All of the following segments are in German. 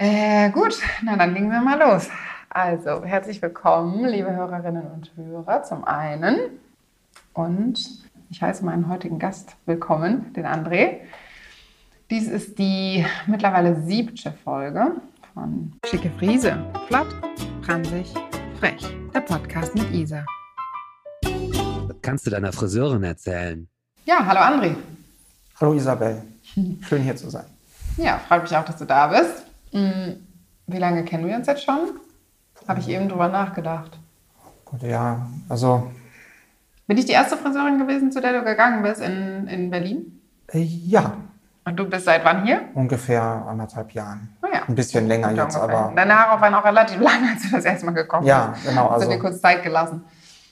Äh, gut, na dann legen wir mal los. Also, herzlich willkommen, liebe Hörerinnen und Hörer, zum einen. Und ich heiße meinen heutigen Gast willkommen, den André. Dies ist die mittlerweile siebte Folge von Schicke Friese. Flott, pransig, frech. Der Podcast mit Isa. Was kannst du deiner Friseurin erzählen? Ja, hallo André. Hallo Isabel, schön hier zu sein. Ja, freut mich auch, dass du da bist. Wie lange kennen wir uns jetzt schon? Habe ich eben drüber nachgedacht. Gut, ja, also Bin ich die erste Friseurin gewesen, zu der du gegangen bist in, in Berlin? äh, ja, Und du bist seit wann hier? ungefähr anderthalb Jahren. Oh ja. Ein bisschen länger Ja, jetzt, ungefähr. aber Deine Haare waren auch relativ lang, als du das erste Mal gekommen Ja, bist. genau, Hast du also- dir kurz Zeit gelassen.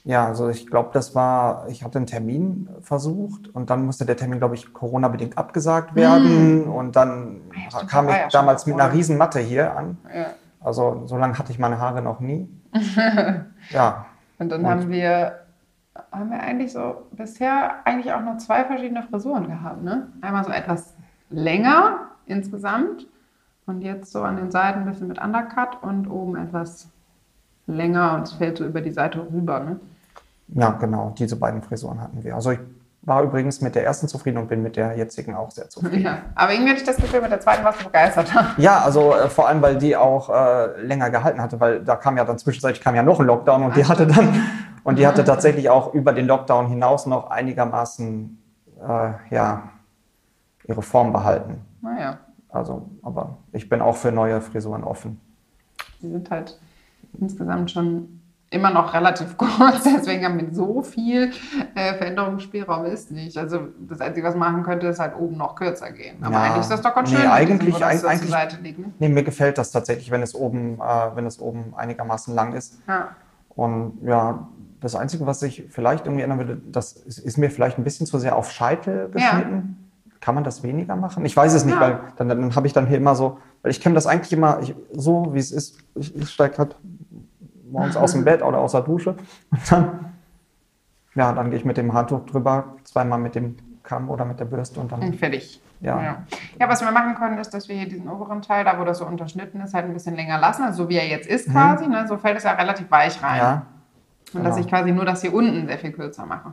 Ja, also ich glaube, das war, ich hatte einen Termin versucht und dann musste der Termin, glaube ich, Corona-bedingt abgesagt werden und dann ja, kam ich ja damals mit einer riesen Matte hier an. Ja. Also so lange hatte ich meine Haare noch nie. ja, Und dann Und- haben wir, haben wir eigentlich so bisher eigentlich auch nur zwei verschiedene Frisuren gehabt. Ne? Einmal so etwas länger insgesamt und jetzt so an den Seiten ein bisschen mit Undercut und oben etwas länger und es fällt so über die Seite rüber. Ne? Ja, genau, diese beiden Frisuren hatten wir. Also ich war übrigens mit der ersten zufrieden und bin mit der jetzigen auch sehr zufrieden. Ja. Aber irgendwie hatte ich das Gefühl, mit der zweiten warst du begeisterter. Ja, also äh, vor allem, weil die auch äh, länger gehalten hatte, weil da kam ja dann zwischenzeitlich kam ja noch ein Lockdown und die Ach, hatte dann und die hatte tatsächlich auch über den Lockdown hinaus noch einigermaßen äh, ja ihre Form behalten. Naja, Also, aber ich bin auch für neue Frisuren offen. die sind halt insgesamt schon immer noch relativ kurz, deswegen haben wir so viel äh, Veränderungsspielraum ist nicht. Also das Einzige, was man machen könnte, ist halt oben noch kürzer gehen. Aber Ja. eigentlich ist das doch ganz Nee, schön, mit eigentlich- so eigentlich- zur Seite liegt. Ne? Nee, mir gefällt das tatsächlich, wenn es oben, äh, wenn es oben einigermaßen lang ist. Ja. Und ja, das Einzige, was ich vielleicht irgendwie ändern würde, das ist, ist mir vielleicht ein bisschen zu sehr auf Scheitel geschnitten. Kann man das weniger machen? Ich weiß es nicht, Ja. weil dann, dann habe ich dann hier immer so, weil ich kenne das eigentlich immer ich, so, wie es ist. Ich, ich steige halt morgens aus dem Bett oder aus der Dusche und dann, ja, dann gehe ich mit dem Handtuch drüber, zweimal mit dem Kamm oder mit der Bürste und Und dann, fertig. Ja. ja. Ja, was wir machen können, ist, dass wir hier diesen oberen Teil, da wo das so unterschnitten ist, halt ein bisschen länger lassen, also so wie er jetzt ist quasi. Ne? So fällt es ja relativ weich rein. Mhm. ja. Und dass genau. ich quasi nur das hier unten sehr viel kürzer mache.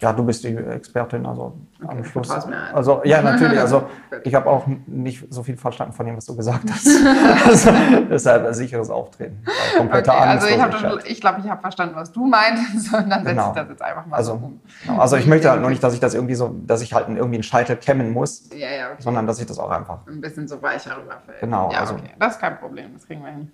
Ja, du bist die Expertin, also Okay, am Schluss. Also ja, natürlich. Also ich habe auch nicht so viel verstanden von dem, was du gesagt hast. also, deshalb ein sicheres Auftreten. Bei kompletter Okay, also ich, schon- ich glaube, ich habe verstanden, was du meintest und dann setze Genau. ich das jetzt einfach mal Also, so um. genau. also ich möchte halt nur nicht, dass ich das irgendwie so, dass ich halt irgendwie einen Scheitel kämmen muss, Ja, ja, okay. sondern dass ich das auch einfach. ein bisschen so weicher rüberfällt. Genau, Ja, also- okay. Das ist kein Problem, das kriegen wir hin.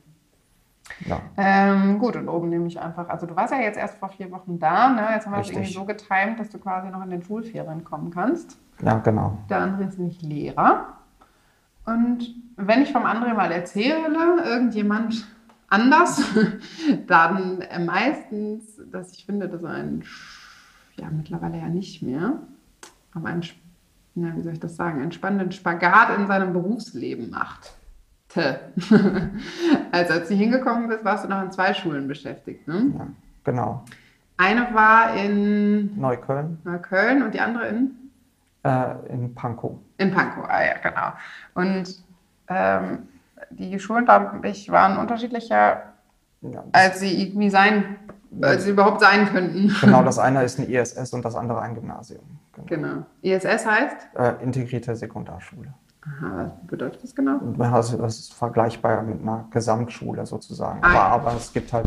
Ja, Ähm, gut, und oben nehme ich einfach, also du warst ja jetzt erst vor vier Wochen da, ne? Jetzt haben wir Richtig. irgendwie so getimt, dass du quasi noch in den Schulferien kommen kannst. ja genau. Der andere ist nämlich Lehrer. Und wenn ich vom André mal erzähle, irgendjemand anders, dann meistens, dass ich finde, dass er ein, ja mittlerweile ja nicht mehr, aber ein, na, wie soll ich das sagen, einen spannenden Spagat in seinem Berufsleben macht. Also als du hingekommen bist, warst du noch in zwei Schulen beschäftigt. Ne? Ja, genau. Eine war in Neukölln Neukölln und die andere in? äh, in Pankow. In Pankow, ah ja, genau. Und ähm, die Schulen, glaube ich, waren unterschiedlicher, Ja, als sie irgendwie sein, als sie überhaupt sein könnten. genau, das eine ist eine ISS und das andere ein Gymnasium. Genau. Genau. ISS heißt? Äh, integrierte Sekundarschule. Aha, was bedeutet das genau? Das ist vergleichbar mit einer Gesamtschule sozusagen. Ah, aber, ja. aber es gibt halt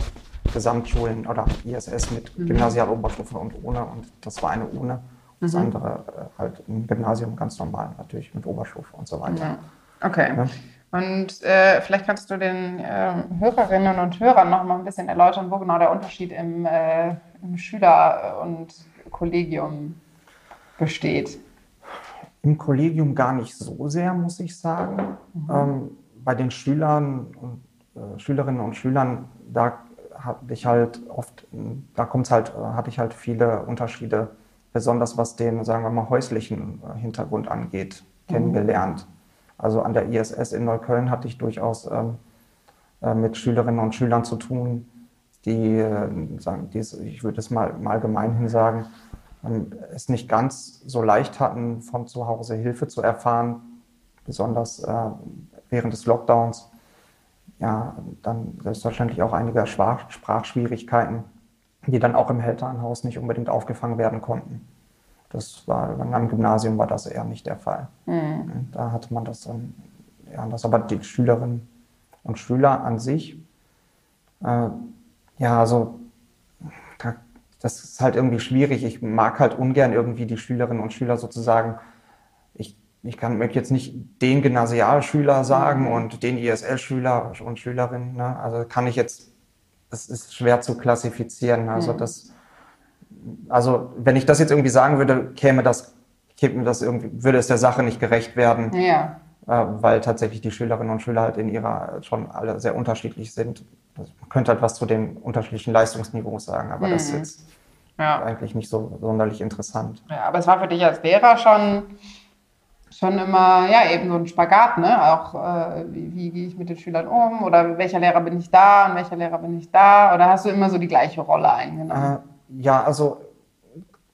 Gesamtschulen oder ISS mit Mhm. Gymnasialoberstufe und ohne. Und das war eine ohne. Das Mhm. andere äh, halt ein Gymnasium ganz normal, natürlich mit Oberstufe und so weiter. Ja. Okay. Ja. Und äh, vielleicht kannst du den ähm, Hörerinnen und Hörern noch mal ein bisschen erläutern, wo genau der Unterschied im, äh, im Schüler- und Kollegium besteht. Im Kollegium gar nicht so sehr, muss ich sagen. Ähm, bei den Schülern und äh, Schülerinnen und Schülern, da hatte ich halt oft, da kommt's halt, äh, hatte ich halt viele Unterschiede, besonders was den, sagen wir mal, häuslichen äh, Hintergrund angeht, kennengelernt. Also an der ISS in Neukölln hatte ich durchaus ähm, äh, mit Schülerinnen und Schülern zu tun, die, äh, sagen, die ich würde es mal, mal gemeinhin sagen, ähm, es nicht ganz so leicht hatten, von zu Hause Hilfe zu erfahren, besonders äh, während des Lockdowns ja dann selbstverständlich auch einige Sprach Sprachschwierigkeiten, die dann auch im Elternhaus nicht unbedingt aufgefangen werden konnten. Das war am Gymnasium war das eher nicht der Fall. Mhm. Da hatte man das dann ja, das aber die Schülerinnen und Schüler an sich, äh, ja, also das ist halt irgendwie schwierig. Ich mag halt ungern irgendwie die Schülerinnen und Schüler sozusagen, ich, ich kann möchte jetzt nicht den Gymnasialschüler sagen mhm. und den ISL-Schüler und Schülerinnen. Ne? Also kann ich jetzt, das ist schwer zu klassifizieren. Also mhm. das, also wenn ich das jetzt irgendwie sagen würde, käme das, käme das irgendwie, würde es der Sache nicht gerecht werden. Ja. Äh, weil tatsächlich die Schülerinnen und Schüler halt in ihrer schon alle sehr unterschiedlich sind. Man könnte halt was zu den unterschiedlichen Leistungsniveaus sagen, aber mhm. das ist jetzt ja. eigentlich nicht so sonderlich interessant. Ja, aber es war für dich als Lehrer schon, schon immer, ja, eben so ein Spagat, ne? Auch, äh, wie, wie gehe ich mit den Schülern um oder welcher Lehrer bin ich da und welcher Lehrer bin ich da? Oder hast du immer so die gleiche Rolle eingenommen? Äh, ja, also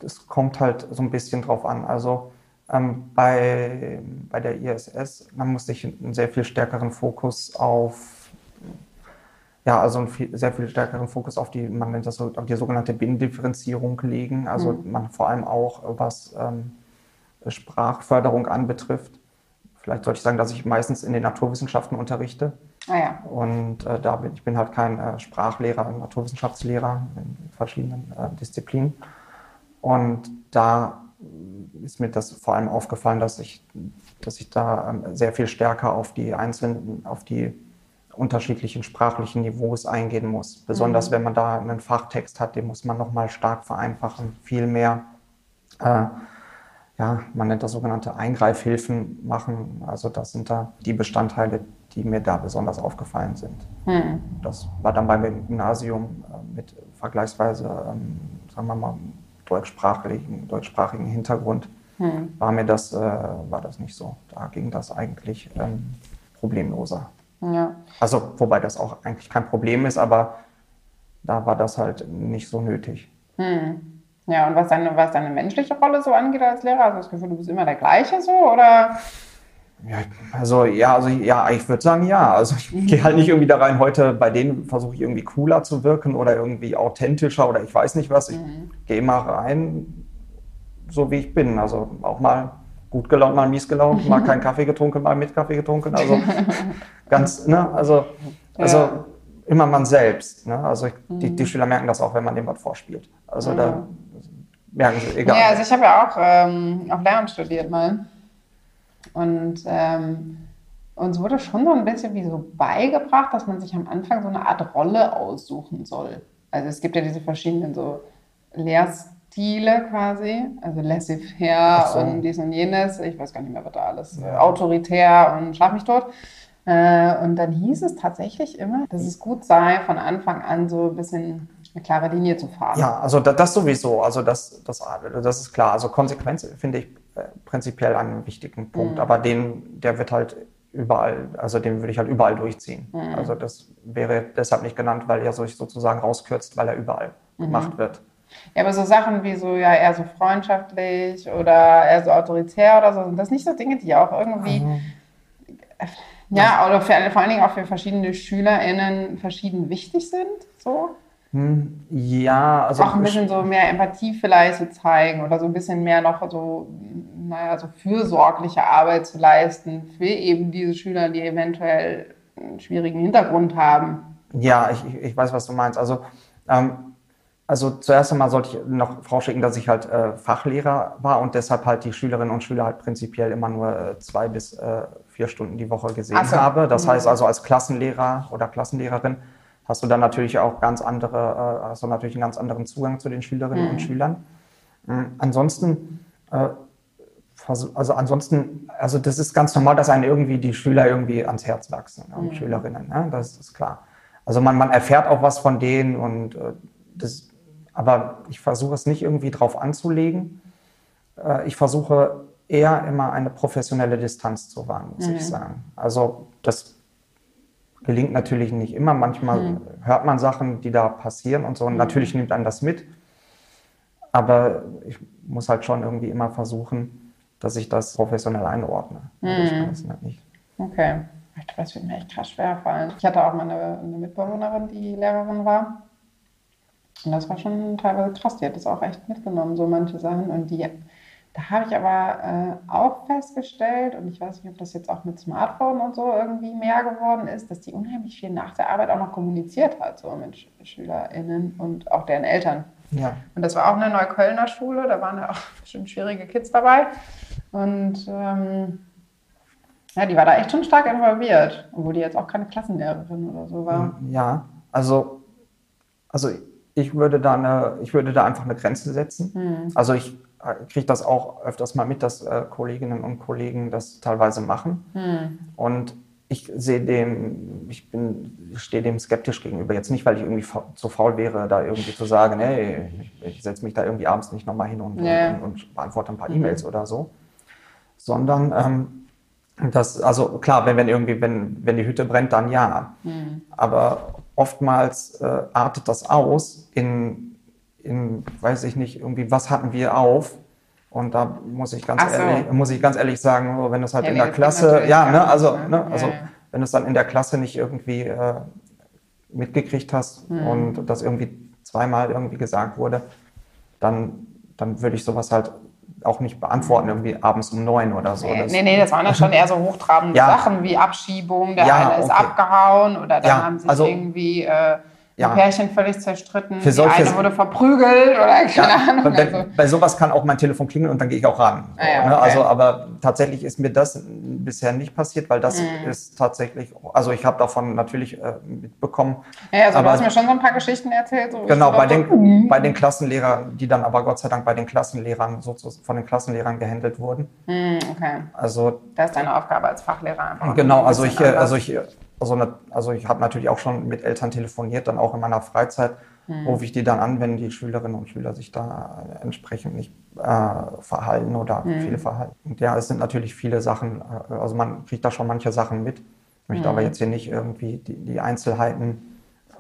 es kommt halt so ein bisschen drauf an. Also ähm, bei, bei der ISS, da musste ich einen sehr viel stärkeren Fokus auf, ja, also einen viel, sehr viel stärkeren Fokus auf die, man nennt das so, auf die sogenannte Binnendifferenzierung legen. Also mhm. man vor allem auch, was ähm, Sprachförderung anbetrifft. Vielleicht sollte ich sagen, dass ich meistens in den Naturwissenschaften unterrichte. Ah ja. Und äh, da bin ich bin halt kein äh, Sprachlehrer, Naturwissenschaftslehrer in verschiedenen äh, Disziplinen. Und da ist mir das vor allem aufgefallen, dass ich, dass ich da ähm, sehr viel stärker auf die einzelnen, auf die unterschiedlichen sprachlichen Niveaus eingehen muss. Besonders mhm. wenn man da einen Fachtext hat, den muss man nochmal stark vereinfachen, viel mehr, äh, ja, man nennt das sogenannte Eingreifhilfen machen. Also das sind da die Bestandteile, die mir da besonders aufgefallen sind. Mhm. Das war dann beim Gymnasium äh, mit vergleichsweise, ähm, sagen wir mal, deutschsprachigen, deutschsprachigen Hintergrund hm. war mir das, äh, war das nicht so. Da ging das eigentlich ähm, problemloser. Ja. Also, wobei das auch eigentlich kein Problem ist, aber da war das halt nicht so nötig. Hm. Ja, und was deine, was deine menschliche Rolle so angeht als Lehrer, hast du das Gefühl, du bist immer der gleiche so, oder? Ja, also ja, also ja, ich würde sagen ja. Also ich mhm. gehe halt nicht irgendwie da rein, heute bei denen versuche ich irgendwie cooler zu wirken oder irgendwie authentischer oder ich weiß nicht was. Ich mhm. gehe mal rein, so wie ich bin. Also auch mal gut gelaunt, mal mies gelaunt, mal keinen Kaffee getrunken, mal mit Kaffee getrunken. Also ganz, ne, also, also ja. immer man selbst. Ne? Also ich, mhm. die, die, mhm. Schüler merken das auch, wenn man dem was vorspielt. Also da merken sie, egal. Ja, also ich habe ja auch ähm, auf Lehramt studiert mal. Und ähm, uns wurde schon so ein bisschen wie so beigebracht, dass man sich am Anfang so eine Art Rolle aussuchen soll. Also es gibt ja diese verschiedenen so Lehrstile quasi, also laissez-faire so. und dies und jenes, ich weiß gar nicht mehr, was da alles, ja. autoritär und schlag mich tot. Äh, und dann hieß es tatsächlich immer, dass es gut sei, von Anfang an so ein bisschen eine klare Linie zu fahren. Ja, also das, das sowieso, also das, das, das ist klar. Also Konsequenz finde ich äh, prinzipiell einen wichtigen Punkt, mhm. aber den, der wird halt überall, also den würde ich halt überall durchziehen. Mhm. Also das wäre deshalb nicht genannt, weil er sich sozusagen rauskürzt, weil er überall mhm. gemacht wird. Ja, aber so Sachen wie so, ja, eher so freundschaftlich oder eher so autoritär oder so, sind das nicht so Dinge, die auch irgendwie, mhm. ja, oder für, vor allen Dingen auch für verschiedene SchülerInnen verschieden wichtig sind, so? Hm, ja, also. Auch ein bisschen so mehr Empathie vielleicht zu zeigen oder so ein bisschen mehr noch so, naja, so fürsorgliche Arbeit zu leisten für eben diese Schüler, die eventuell einen schwierigen Hintergrund haben. Ja, ich, ich weiß, was du meinst. Also, ähm, also zuerst einmal sollte ich noch vorausschicken, dass ich halt äh, Fachlehrer war und deshalb halt die Schülerinnen und Schüler halt prinzipiell immer nur äh, zwei bis äh, vier Stunden die Woche gesehen so. habe. Das mhm. heißt also als Klassenlehrer oder Klassenlehrerin hast du dann natürlich auch ganz andere, äh, hast du natürlich einen ganz anderen Zugang zu den Schülerinnen mhm. und Schülern. Mhm. Ansonsten, äh, also ansonsten, also das ist ganz normal, dass einen irgendwie die Schüler irgendwie ans Herz wachsen mhm. Schülerinnen, ne? das ist klar. Also man, man erfährt auch was von denen und äh, das, aber ich versuche es nicht irgendwie drauf anzulegen. Ich versuche eher immer eine professionelle Distanz zu wahren, muss ich mhm. sagen. Also das gelingt natürlich nicht immer. Manchmal mhm. hört man Sachen, die da passieren und so. Und mhm. natürlich nimmt man das mit. Aber ich muss halt schon irgendwie immer versuchen, dass ich das professionell einordne. Mhm. Ich kann das nicht. Okay. Das wird mir echt krass schwer fallen. Ich hatte auch mal eine, eine Mitbewohnerin, die Lehrerin war. Und das war schon teilweise krass. Die hat das auch echt mitgenommen, so manche Sachen. Und die, da habe ich aber äh, auch festgestellt, und ich weiß nicht, ob das jetzt auch mit Smartphone und so irgendwie mehr geworden ist, dass die unheimlich viel nach der Arbeit auch noch kommuniziert hat, so mit Sch SchülerInnen und auch deren Eltern. Ja. Und das war auch eine Neuköllner Schule, da waren ja auch bestimmt schwierige Kids dabei. Und ähm, ja, die war da echt schon stark involviert, obwohl die jetzt auch keine Klassenlehrerin oder so war. Ja, also, also ich würde da eine, ich würde da einfach eine Grenze setzen. Hm. Also ich kriege das auch öfters mal mit, dass äh, Kolleginnen und Kollegen das teilweise machen. Hm. Und ich sehe dem, ich bin, stehe dem skeptisch gegenüber. Jetzt nicht, weil ich irgendwie zu faul wäre, da irgendwie zu sagen, hey, ich, ich setze mich da irgendwie abends nicht nochmal hin und, Ja. und, und beantworte ein paar Mhm. E-Mails oder so. Sondern ähm, das, also klar, wenn, wenn irgendwie, wenn, wenn die Hütte brennt, dann ja. Hm. Aber oftmals äh, artet das aus in, in, weiß ich nicht, irgendwie, was hatten wir auf? Und da muss ich ganz so. ehrlich, muss ich ganz ehrlich sagen, wenn es halt Ja, in der das Klasse, ja, ne, also, ne? ne, also Ja, wenn du es dann in der Klasse nicht irgendwie äh, mitgekriegt hast Hm. und das irgendwie zweimal irgendwie gesagt wurde, dann, dann würde ich sowas halt auch nicht beantworten, irgendwie abends um neun oder so. Nee, Das- nee, nee, das waren dann schon eher so hochtrabende Ja. Sachen wie Abschiebung, der Ja, eine ist okay. abgehauen oder dann Ja, haben sich also- irgendwie äh, Ja. Pärchen völlig zerstritten, Für die eine wurde verprügelt oder keine Ja, Ahnung. bei, Also, bei sowas kann auch mein Telefon klingeln und dann gehe ich auch ran. Ah ja, ne? okay. Also, aber tatsächlich ist mir das bisher nicht passiert, weil das Mhm. ist tatsächlich, also ich habe davon natürlich äh, mitbekommen. ja, also aber- du hast mir schon so ein paar Geschichten erzählt. So, Genau, bei den, mhm. bei den Klassenlehrern, die dann aber Gott sei Dank bei den Klassenlehrern sozusagen von den Klassenlehrern gehandelt wurden. Mhm, okay, Also da ist deine Aufgabe als Fachlehrer einfach. Genau, ein also ich, äh, anders. also ich, also, also ich habe natürlich auch schon mit Eltern telefoniert, dann auch in meiner Freizeit, Hm. rufe ich die dann an, wenn die Schülerinnen und Schüler sich da äh, entsprechend nicht äh, verhalten oder Hm. viele verhalten. Und ja, es sind natürlich viele Sachen, äh, also man kriegt da schon manche Sachen mit. Ich möchte aber jetzt hier nicht irgendwie die, die Einzelheiten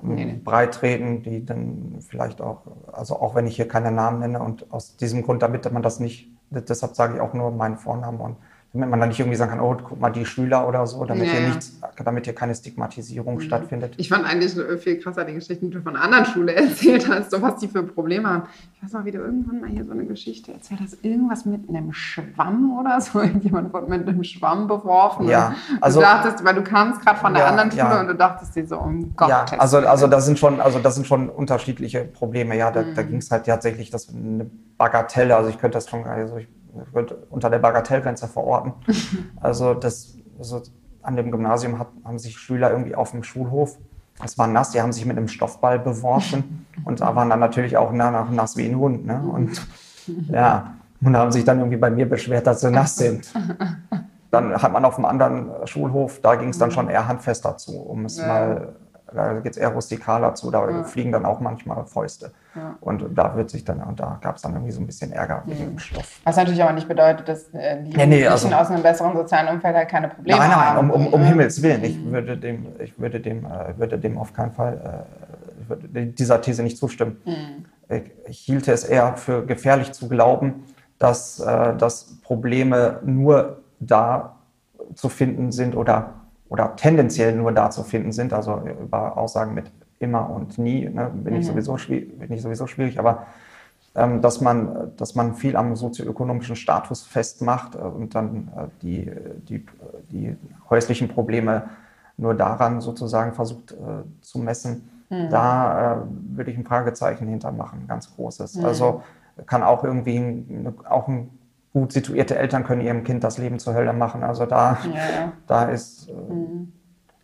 ähm, Hm. Nee, nee. breitreden, die dann vielleicht auch, also auch wenn ich hier keine Namen nenne und aus diesem Grund, damit man das nicht, deshalb sage ich auch nur meinen Vornamen und damit man dann nicht irgendwie sagen kann, oh, guck mal, die Schüler oder so, damit Ja, hier ja. nichts, damit hier keine Stigmatisierung stattfindet. Ich fand eigentlich viel krasser die Geschichten, die du von anderen Schule erzählt hast, so was die für Probleme haben. Ich weiß noch, wie du irgendwann mal hier so eine Geschichte erzählt hast, irgendwas mit einem Schwamm oder so. Irgendjemand wurde mit einem Schwamm beworfen. Ja, also- du dachtest, weil du kamst gerade von der Ja, anderen Schule ja. und du dachtest dir so, um Ja, Gottes also, also das sind schon, also das sind schon unterschiedliche Probleme. Ja, da, da Mhm. ging es halt tatsächlich das eine Bagatelle. Also ich könnte das schon, also ich würde unter der Bagatellgrenze verorten. Also das, also an dem Gymnasium hat, haben sich Schüler irgendwie auf dem Schulhof, es war nass, die haben sich mit einem Stoffball beworfen und da waren dann natürlich auch na, nach nass wie ein Hund. Ne? Und ja, und haben sich dann irgendwie bei mir beschwert, dass sie nass sind. Dann hat man auf einem anderen Schulhof, da ging es dann schon eher handfester zu, um es Ja. mal, da geht es eher rustikaler zu, da Ja. fliegen dann auch manchmal Fäuste. Ja. Und da wird sich dann, und da gab es dann irgendwie so ein bisschen Ärger wegen dem Stoff. Was natürlich aber nicht bedeutet, dass äh, die Nee, nee, also- aus einem besseren sozialen Umfeld halt keine Probleme Nein, nein, haben. um, um, um ne? Himmels Willen. Ich würde dem, ich würde dem, äh, würde dem auf keinen Fall, äh, würde dieser These nicht zustimmen. Mhm. Ich, ich hielte es eher für gefährlich zu glauben, dass, äh, dass Probleme nur da zu finden sind oder, oder tendenziell nur da zu finden sind. Also über Aussagen mit immer und nie ne, bin, ich Mhm. sowieso schwierig, bin ich sowieso schwierig, aber ähm, dass, man, dass man viel am sozioökonomischen Status festmacht äh, und dann äh, die, die, die häuslichen Probleme nur daran sozusagen versucht äh, zu messen. Mhm. Da äh, würde ich ein Fragezeichen hintermachen, ganz großes. Mhm. Also kann auch irgendwie ein, auch ein gut situierte Eltern können ihrem Kind das Leben zur Hölle machen. Also da, Ja, ja. da ist, äh, Mhm.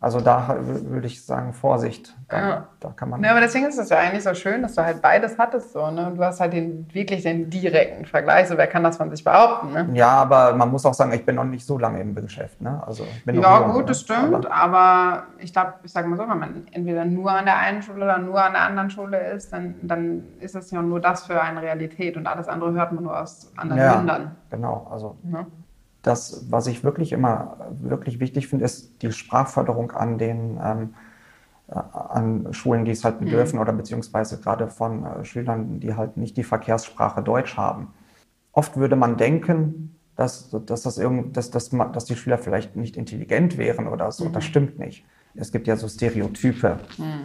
Also da würde ich sagen, Vorsicht. Da, Ja. da kann man. Ja, aber deswegen ist es ja eigentlich so schön, dass du halt beides hattest. So, ne? Und du hast halt den, wirklich den direkten Vergleich. So, wer kann das von sich behaupten? Ne? Ja, aber man muss auch sagen, ich bin noch nicht so lange im Geschäft. Ne? Also ich bin Ja, jung, gut, ne? das stimmt. Aber, Aber ich glaube, ich sage mal so, wenn man entweder nur an der einen Schule oder nur an der anderen Schule ist, dann, dann ist es ja nur das für eine Realität und alles andere hört man nur aus anderen ja, Ländern. genau. Also Ne? Das, was ich wirklich immer wirklich wichtig finde, ist die Sprachförderung an den ähm, äh, an Schulen, die es halt bedürfen oder beziehungsweise gerade von äh, Schülern, die halt nicht die Verkehrssprache Deutsch haben. Oft würde man denken, dass, dass, das irgend, dass, dass, man, dass die Schüler vielleicht nicht intelligent wären oder so. Das stimmt nicht. Es gibt ja so Stereotype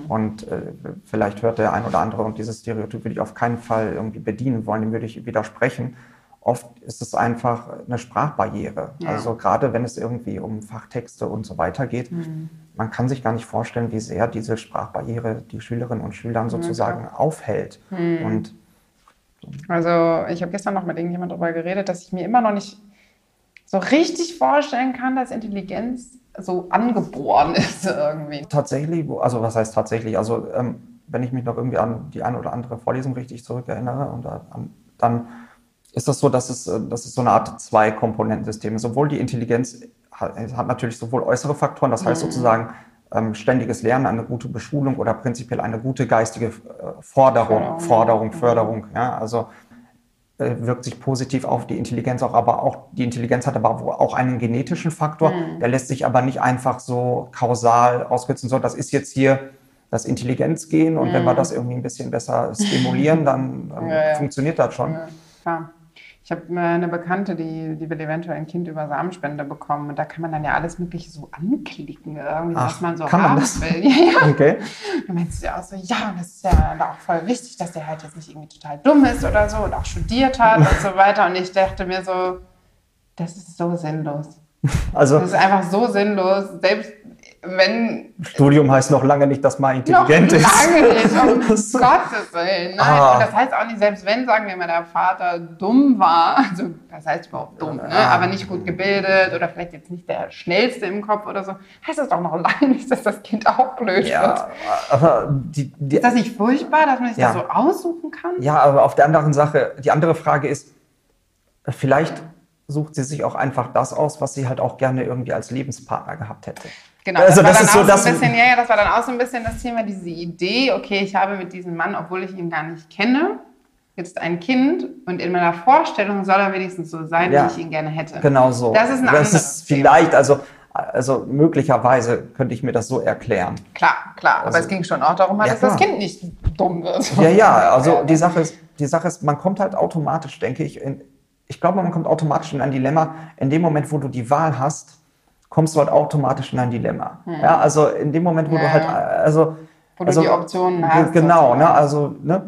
und äh, vielleicht hört der ein oder andere und dieses Stereotyp würde ich auf keinen Fall irgendwie bedienen wollen, dem würde ich widersprechen. Oft ist es einfach eine Sprachbarriere. Ja. Also gerade wenn es irgendwie um Fachtexte und so weiter geht, man kann sich gar nicht vorstellen, wie sehr diese Sprachbarriere die Schülerinnen und Schülern sozusagen aufhält. Und Also ich habe gestern noch mit irgendjemand darüber geredet, dass ich mir immer noch nicht so richtig vorstellen kann, dass Intelligenz so angeboren ist irgendwie. tatsächlich, also was heißt tatsächlich? Also ähm, wenn ich mich noch irgendwie an die eine oder andere Vorlesung richtig zurückerinnere, und da- an, dann ist das so, dass es, äh, dass es so eine Art Zwei-Komponenten-System ist. Sowohl die Intelligenz hat, es hat natürlich sowohl äußere Faktoren, das heißt sozusagen ähm, ständiges Lernen, eine gute Beschulung oder prinzipiell eine gute geistige äh, Forderung, Förderung. Forderung, Förderung. Ja, also äh, wirkt sich positiv auf die Intelligenz auch, aber auch die Intelligenz hat aber auch einen genetischen Faktor, Mhm. der lässt sich aber nicht einfach so kausal auskürzen, so das ist jetzt hier das Intelligenzgehen und wenn wir das irgendwie ein bisschen besser stimulieren, dann, Mhm. Ja, ja. funktioniert das schon. Ja, klar. Ich habe äh, eine Bekannte, die, die will eventuell ein Kind über Samenspende bekommen. Und da kann man dann ja alles Mögliche so anklicken, irgendwie, Ach, was man so kann man haben das? will. Ja, ja. Okay. Dann meinst du ja auch so, ja, und das ist ja auch voll wichtig, dass der halt jetzt nicht irgendwie total dumm ist oder so und auch studiert hat und so weiter. Und ich dachte mir so, das ist so sinnlos. Also Das ist einfach so sinnlos. Selbst wenn Studium heißt noch lange nicht, dass man intelligent noch ist. lange nicht, um Das- Gottes Willen. Nein. Ah. Und das heißt auch nicht, selbst wenn, sagen wir mal, der Vater dumm war, also das heißt überhaupt dumm, ne? Ah. aber nicht gut gebildet oder vielleicht jetzt nicht der Schnellste im Kopf oder so, heißt das doch noch lange nicht, dass das Kind auch blöd wird. Ja, aber die, die, Ist das nicht furchtbar, dass man sich Ja. das so aussuchen kann? Ja, aber auf der anderen Sache, die andere Frage ist, vielleicht sucht sie sich auch einfach das aus, was sie halt auch gerne irgendwie als Lebenspartner gehabt hätte. Genau, Also das, das war ist dann so auch das- so ein bisschen, ja, ja, das war dann auch so ein bisschen das Thema, diese Idee, okay, ich habe mit diesem Mann, obwohl ich ihn gar nicht kenne, jetzt ein Kind und in meiner Vorstellung soll er wenigstens so sein, Ja. wie ich ihn gerne hätte. Genau so. Das ist ein Das ist Thema. vielleicht, also, also möglicherweise könnte ich mir das so erklären. Klar, klar, aber Also- es ging schon auch darum, halt, Ja, dass das klar. Kind nicht dumm wird. Ja, ja, also die Sache ist, die Sache ist, man kommt halt automatisch, denke ich, in, ich glaube, man kommt automatisch in ein Dilemma. In dem Moment, wo du die Wahl hast, kommst du halt automatisch in ein Dilemma. Ja, also in dem Moment, wo. Ja, du halt, also, Wo du also, die Optionen hast, Genau, ne, also, ne,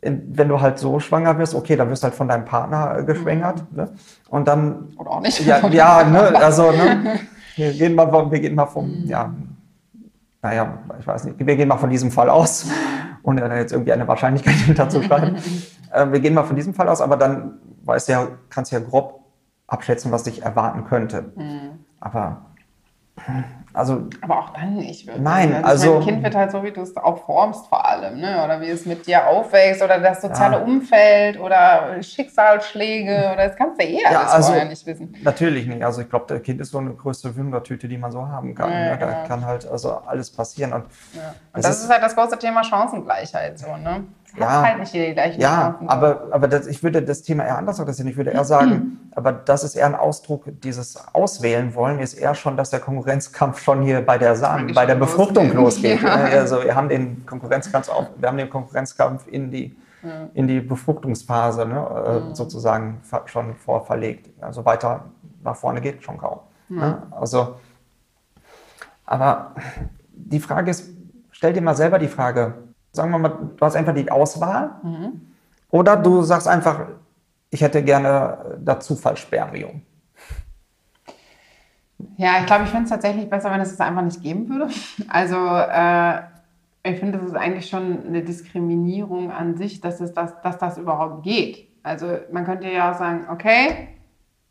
wenn du halt so schwanger wirst, okay, dann wirst du halt von deinem Partner äh, geschwängert, Hm. ne, und dann, Oder auch nicht. ja, ja, ne, also, ne, wir gehen mal, von- wir gehen mal vom, Hm. ja, naja, ich weiß nicht, wir gehen mal von diesem Fall aus, ohne da jetzt irgendwie eine Wahrscheinlichkeit hinterzuschreiben. äh, wir gehen mal von diesem Fall aus, aber dann weißt du ja, kannst du ja grob abschätzen, was dich erwarten könnte. Hm. Aber, also, Aber auch dann nicht wirklich. Nein, ne? also- Mein Kind wird halt so, wie du es auch formst vor allem, ne? oder wie es mit dir aufwächst oder das soziale Ja. Umfeld oder Schicksalsschläge oder das kannst du eh Ja, alles also- vorher nicht wissen. natürlich nicht. Also, ich glaube, der Kind ist so eine größte Wundertüte, die man so haben kann. Ja, ne? Da genau. kann halt also alles passieren. Und Ja. Und das ist- ist, halt das große Thema Chancengleichheit. So, ne? Ja. halt nicht jeder die gleichen Ja, Chancen. aber, aber das, ich würde das Thema eher anders adressieren. Ich würde eher sagen, aber das ist eher ein Ausdruck, dieses Auswählen wollen, ist eher schon, dass der Konkurrenzkampf schon hier bei der Samen, bei der Befruchtung losgeht. Ja. Also wir haben den Konkurrenzkampf auf, wir haben den Konkurrenzkampf in die, in die Befruchtungsphase ne, äh, sozusagen ver- schon vorverlegt. Also weiter nach vorne geht schon kaum. Ne? Also, aber die Frage ist, stell dir mal selber die Frage, sagen wir mal, du hast einfach die Auswahl oder du sagst einfach, ich hätte gerne äh, das Zufallsspermium. Ja, ich glaube, ich finde es tatsächlich besser, wenn es es einfach nicht geben würde. Also äh, ich finde, das ist eigentlich schon eine Diskriminierung an sich, dass, es das, dass das überhaupt geht. Also man könnte ja auch sagen, okay,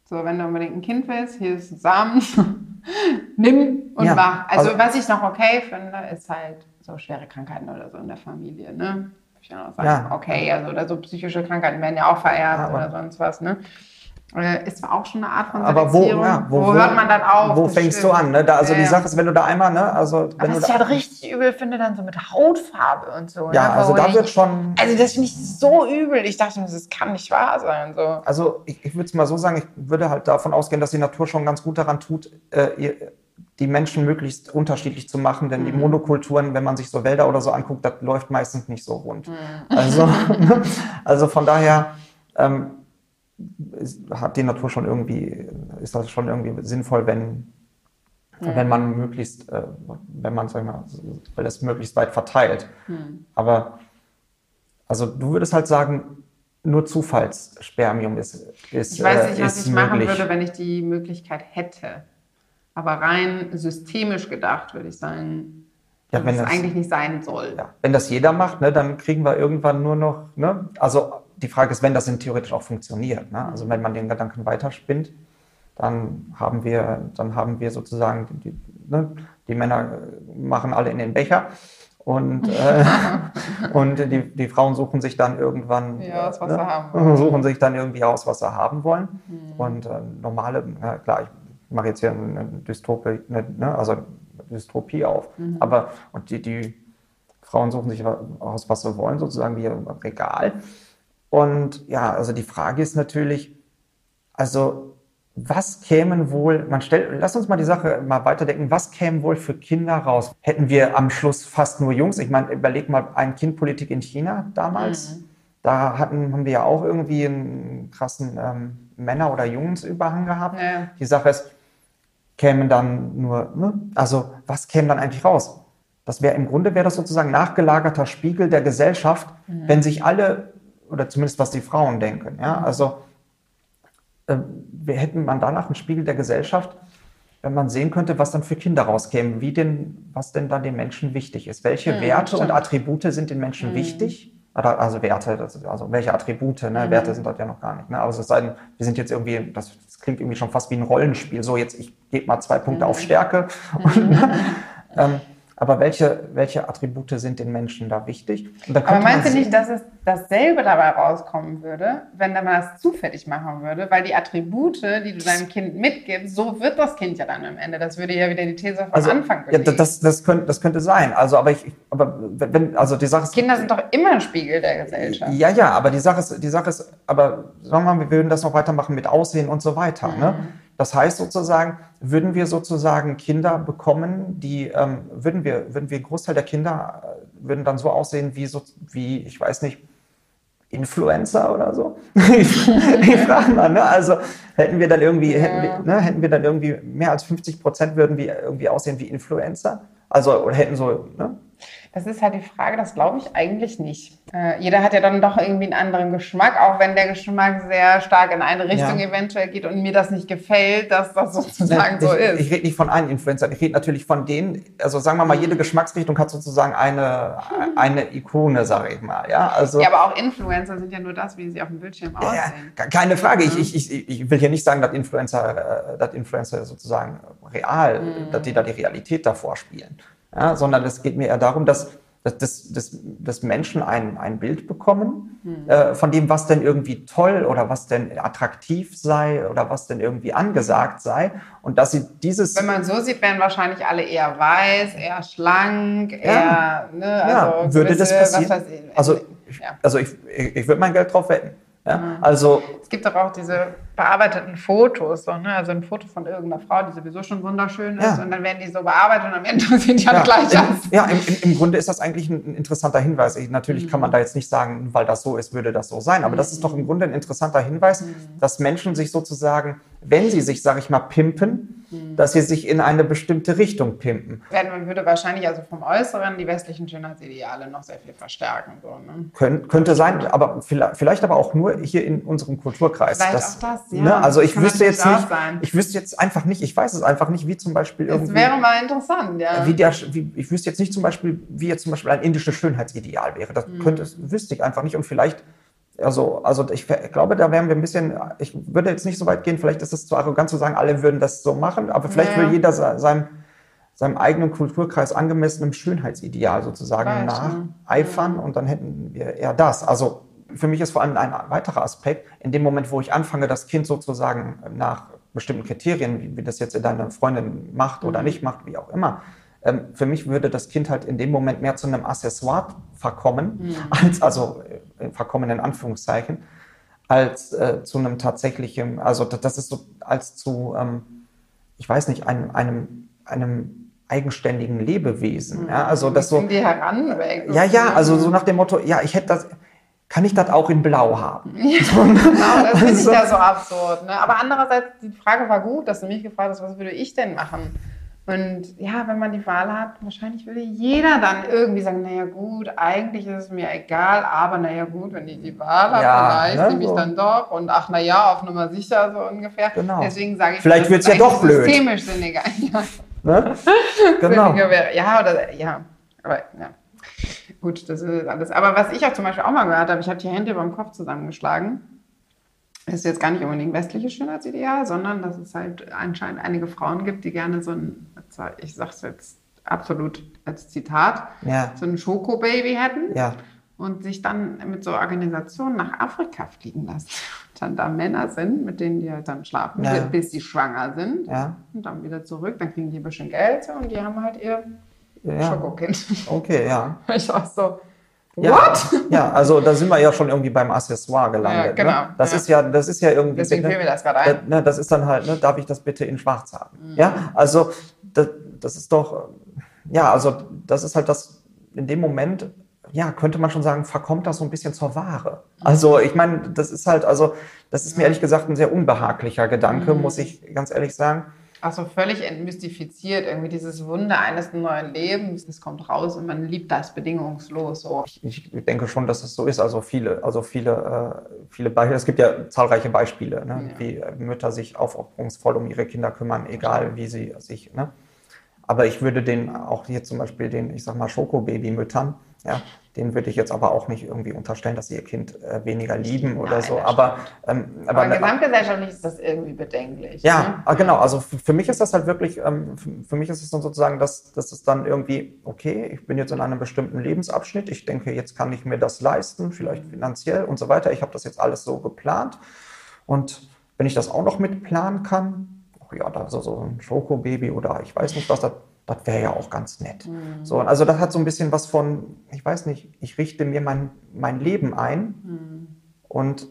so wenn du unbedingt ein Kind willst, hier ist Samen, nimm und Ja, mach. Also, also- was ich noch okay finde, ist halt so schwere Krankheiten oder so in der Familie. Ne? Ich dann auch sagen, Ja. okay, also oder so psychische Krankheiten werden ja auch vererbt Ja, oder sonst was. Ne? Äh, Ist zwar auch schon eine Art von Aber wo, ja, wo, hört man dann auf? Wo fängst stimmt. du an? Ne? Da, also die. Sache ist, wenn du da einmal, ne, also wenn Aber du was ich da, halt richtig übel finde, dann so mit Hautfarbe und so. ja, ne? also Wo da wird schon, Also das finde ich so übel. Ich dachte mir, das kann nicht wahr sein. So. also ich, ich würde es mal so sagen, ich würde halt davon ausgehen, dass die Natur schon ganz gut daran tut, äh, ihr, die Menschen möglichst unterschiedlich zu machen, denn die Mhm. Monokulturen, wenn man sich so Wälder oder so anguckt, das läuft meistens nicht so rund. Mhm. Also, also von daher, ähm, ist, hat die Natur schon irgendwie, ist das schon irgendwie sinnvoll, wenn, Ja. wenn man möglichst, äh, wenn man, sag ich mal, weil das möglichst weit verteilt. Hm. Aber also du würdest halt sagen, nur Zufallsspermium ist, ist, Ich weiß nicht, äh, was ich machen möglich. würde, wenn ich die Möglichkeit hätte. Aber rein systemisch gedacht würde ich sagen, Ja, dass wenn es das- eigentlich nicht sein soll. Ja, wenn das jeder macht, ne, dann kriegen wir irgendwann nur noch, ne, also die Frage ist, wenn das denn theoretisch auch funktioniert. Ne? Also wenn man den Gedanken weiterspinnt, dann haben wir, dann haben wir sozusagen, die, ne, die Männer äh, machen alle in den Becher und, äh, und die, die Frauen suchen sich dann irgendwann, Ja, ne, sie haben wollen. suchen sich dann irgendwie aus, was sie haben wollen. Mhm. Und äh, normale, na klar, ich mache jetzt hier eine Dystopie, ne, also eine Dystopie auf, Mhm. aber und die, die Frauen suchen sich aus, was sie wollen, sozusagen wie im Regal. Und ja, also die Frage ist natürlich, also was kämen wohl, man stellt, lass uns mal die Sache mal weiterdenken, was kämen wohl für Kinder raus? Hätten wir am Schluss fast nur Jungs? Ich meine, überleg mal ein Kindpolitik in China damals. Da hatten, haben wir ja auch irgendwie einen krassen ähm, Männer- oder Jungsüberhang gehabt. Ja. Die Sache ist, kämen dann nur, ne? also was käme dann eigentlich raus? Das wäre im Grunde wäre das sozusagen nachgelagerter Spiegel der Gesellschaft, wenn sich alle oder zumindest was die Frauen denken, ja, also äh, wir hätten man danach einen Spiegel der Gesellschaft, wenn man sehen könnte, was dann für Kinder rauskämen, wie denn, was denn dann den Menschen wichtig ist, welche Mhm, Werte und stimmt. Attribute sind den Menschen wichtig. Oder, also Werte, also welche Attribute, ne? Werte sind dort ja noch gar nicht. Ne? Aber es sei denn, wir sind jetzt irgendwie, das klingt irgendwie schon fast wie ein Rollenspiel. So, jetzt ich gebe mal zwei Punkte auf Stärke. Und, ähm, aber welche, welche Attribute sind den Menschen da wichtig? Aber meinst du nicht, dass es dasselbe dabei rauskommen würde, wenn man das zufällig machen würde? Weil die Attribute, die du deinem Kind mitgibst, so wird das Kind ja dann am Ende. Das würde ja wieder die These vom also, Anfang ja, belegen. das, das, könnte, das könnte sein. Also, aber ich, aber wenn, also die Sache ist, Kinder sind doch immer ein Spiegel der Gesellschaft. Ja, ja, aber die Sache ist, die Sache ist, aber sagen wir mal, wir würden das noch weitermachen mit Aussehen und so weiter. Ne? Das heißt sozusagen, würden wir sozusagen Kinder bekommen, die, ähm, würden wir, würden wir, Großteil der Kinder äh, würden dann so aussehen wie so, wie, ich weiß nicht, Influencer oder so? ich frage mal, ne? Also hätten wir dann irgendwie, hätten, wir, ne? hätten wir dann irgendwie mehr als 50 Prozent würden wir irgendwie aussehen wie Influencer? Also, oder hätten so, ne? Das ist halt die Frage, das glaube ich eigentlich nicht. Äh, jeder hat ja dann doch irgendwie einen anderen Geschmack, auch wenn der Geschmack sehr stark in eine Richtung Ja. eventuell geht und mir das nicht gefällt, dass das sozusagen so ich, ist. Ich rede nicht von allen Influencern, ich rede natürlich von denen, also sagen wir mal, jede Geschmacksrichtung hat sozusagen eine, eine Ikone, sage ich mal. Ja, also, ja, aber auch Influencer sind ja nur das, wie sie auf dem Bildschirm ja, aussehen. ke- keine Frage. Ich, ich, ich, ich will hier nicht sagen, dass Influencer, äh, dass Influencer sozusagen real, Mhm. dass die da die Realität davor spielen. Ja, sondern es geht mir eher darum, dass, dass, dass, dass, Menschen ein, ein Bild bekommen Mhm. äh, von dem, was denn irgendwie toll oder was denn attraktiv sei oder was denn irgendwie angesagt sei. Und dass sie dieses. Wenn man so sieht, wären wahrscheinlich alle eher weiß, eher schlank, eher, ne, Ja, also würde das gewisse, passieren? Was weiß ich, Also, ja. also ich, ich, ich würde mein Geld drauf wetten. Ja? Also, Es gibt doch auch diese bearbeiteten Fotos, so, ne? also ein Foto von irgendeiner Frau, die sowieso schon wunderschön ist Ja. und dann werden die so bearbeitet und am Ende sehen die alle ja, gleich aus. ja im, im, im Grunde ist das eigentlich ein, ein interessanter Hinweis. Ich, natürlich kann Mhm. man da jetzt nicht sagen, weil das so ist, würde das so sein. Aber das ist doch im Grunde ein interessanter Hinweis, Mhm. dass Menschen sich sozusagen, wenn sie sich, sage ich mal, pimpen, Mhm. dass sie sich in eine bestimmte Richtung pimpen. Man würde wahrscheinlich also vom Äußeren die westlichen Schönheitsideale noch sehr viel verstärken. So, ne? Kön könnte sein, aber vielleicht, vielleicht aber auch nur hier in unserem Kulturkreis. Vielleicht Das- auch das, ja. Ne? Also ich wüsste jetzt nicht, sein. ich wüsste jetzt einfach nicht, ich weiß es einfach nicht, wie zum Beispiel Das irgendwie. wäre mal interessant, ja. wie der, wie, ich wüsste jetzt nicht zum Beispiel, wie jetzt zum Beispiel ein indisches Schönheitsideal wäre. Mhm. Das könnte, wüsste ich einfach nicht. Und vielleicht, also, also ich glaube, da wären wir ein bisschen, ich würde jetzt nicht so weit gehen, vielleicht ist es zu arrogant zu sagen, alle würden das so machen, aber vielleicht Ja. will jeder se- seinem, seinem eigenen Kulturkreis angemessenem Schönheitsideal sozusagen Vielleicht, ja. nacheifern und dann hätten wir eher das. Also für mich ist vor allem ein weiterer Aspekt, in dem Moment, wo ich anfange, das Kind sozusagen nach bestimmten Kriterien, wie, wie das jetzt deine Freundin macht oder Mhm. nicht macht, wie auch immer, ähm, für mich würde das Kind halt in dem Moment mehr zu einem Accessoire verkommen, Mhm. als, also äh, verkommen in Anführungszeichen, als äh, zu einem tatsächlichen, also das, ist so als zu, ähm, ich weiß nicht, einem, einem, einem eigenständigen Lebewesen. Ja, also das so, die heranwächst. ja, ja, also so nach dem Motto, ja, ich hätte das, kann ich das auch in Blau haben? Genau, das finde ich Also- ja so absurd. Ne? Aber andererseits, die Frage war gut, dass du mich gefragt hast, was würde ich denn machen? Und ja, wenn man die Wahl hat, wahrscheinlich würde jeder dann irgendwie sagen, naja gut, eigentlich ist es mir egal, aber naja gut, wenn ich die Wahl habe, Ja, vielleicht ne, nehme ich so. dann doch und ach naja, auf Nummer sicher so ungefähr. Genau. Deswegen sage ich, Vielleicht wird's ist ja doch blöd. Systemisch sinniger. Ja, Ne? Genau. sinniger wäre. Ja, oder ja, aber ja. Gut, das ist alles. Aber was ich auch zum Beispiel auch mal gehört habe, ich habe die Hände beim Kopf zusammengeschlagen. Das ist jetzt gar nicht unbedingt westliches Schönheitsideal, sondern dass es halt anscheinend einige Frauen gibt, die gerne so ein, ich sage es jetzt absolut als Zitat, Ja, so ein Schokobaby hätten ja, und sich dann mit so Organisationen nach Afrika fliegen lassen. Und dann da Männer sind, mit denen die halt dann schlafen, Ja. bis sie schwanger sind. Und dann wieder zurück, dann kriegen die ein bisschen Geld und die haben halt ihr. Schokokind. Okay, ja. Ich auch so, Ja, what? ja, also da sind wir ja schon irgendwie beim Accessoire gelandet. Ja, genau, Ne? Das ja. ist ja, das ist ja irgendwie. Deswegen bitte- fällt mir das gerade ein. ne, das ist dann halt, ne, darf ich das bitte in Schwarz haben? Mhm. Ja, also das, das ist doch, ja, also das ist halt das, in dem Moment, ja, könnte man schon sagen, verkommt das so ein bisschen zur Ware. Mhm. Also ich meine, das ist halt, also das ist mir ehrlich gesagt ein sehr unbehaglicher Gedanke, Mhm. muss ich ganz ehrlich sagen. Also völlig entmystifiziert, irgendwie dieses Wunder eines neuen Lebens, das kommt raus und man liebt das bedingungslos. So. Ich, ich denke schon, dass es so ist. Also viele, also viele, äh, viele Beispiele. Es gibt ja zahlreiche Beispiele, ne, Ja. wie äh, Mütter sich aufopferungsvoll um ihre Kinder kümmern, egal wie sie sich. Ne? Aber ich würde den auch hier zum Beispiel den, ich sag mal, Schokobaby-Müttern, ja, denen würde ich jetzt aber auch nicht irgendwie unterstellen, dass sie ihr Kind äh, weniger lieben oder Nein, so. Aber, ähm, Aber, aber, gesamtgesellschaftlich ist das irgendwie bedenklich. ja, Ne? ah, genau. Also für, für mich ist das halt wirklich, ähm, für, für mich ist es dann sozusagen, dass, dass es dann irgendwie, okay, ich bin jetzt in einem bestimmten Lebensabschnitt, ich denke, jetzt kann ich mir das leisten, vielleicht finanziell und so weiter. Ich habe das jetzt alles so geplant. Und wenn ich das auch noch mitplanen kann, ach ja, da so, so ein Schokobaby oder ich weiß nicht was, das, das wäre ja auch ganz nett. So, also das hat so ein bisschen was von, ich weiß nicht, ich richte mir mein, mein Leben ein und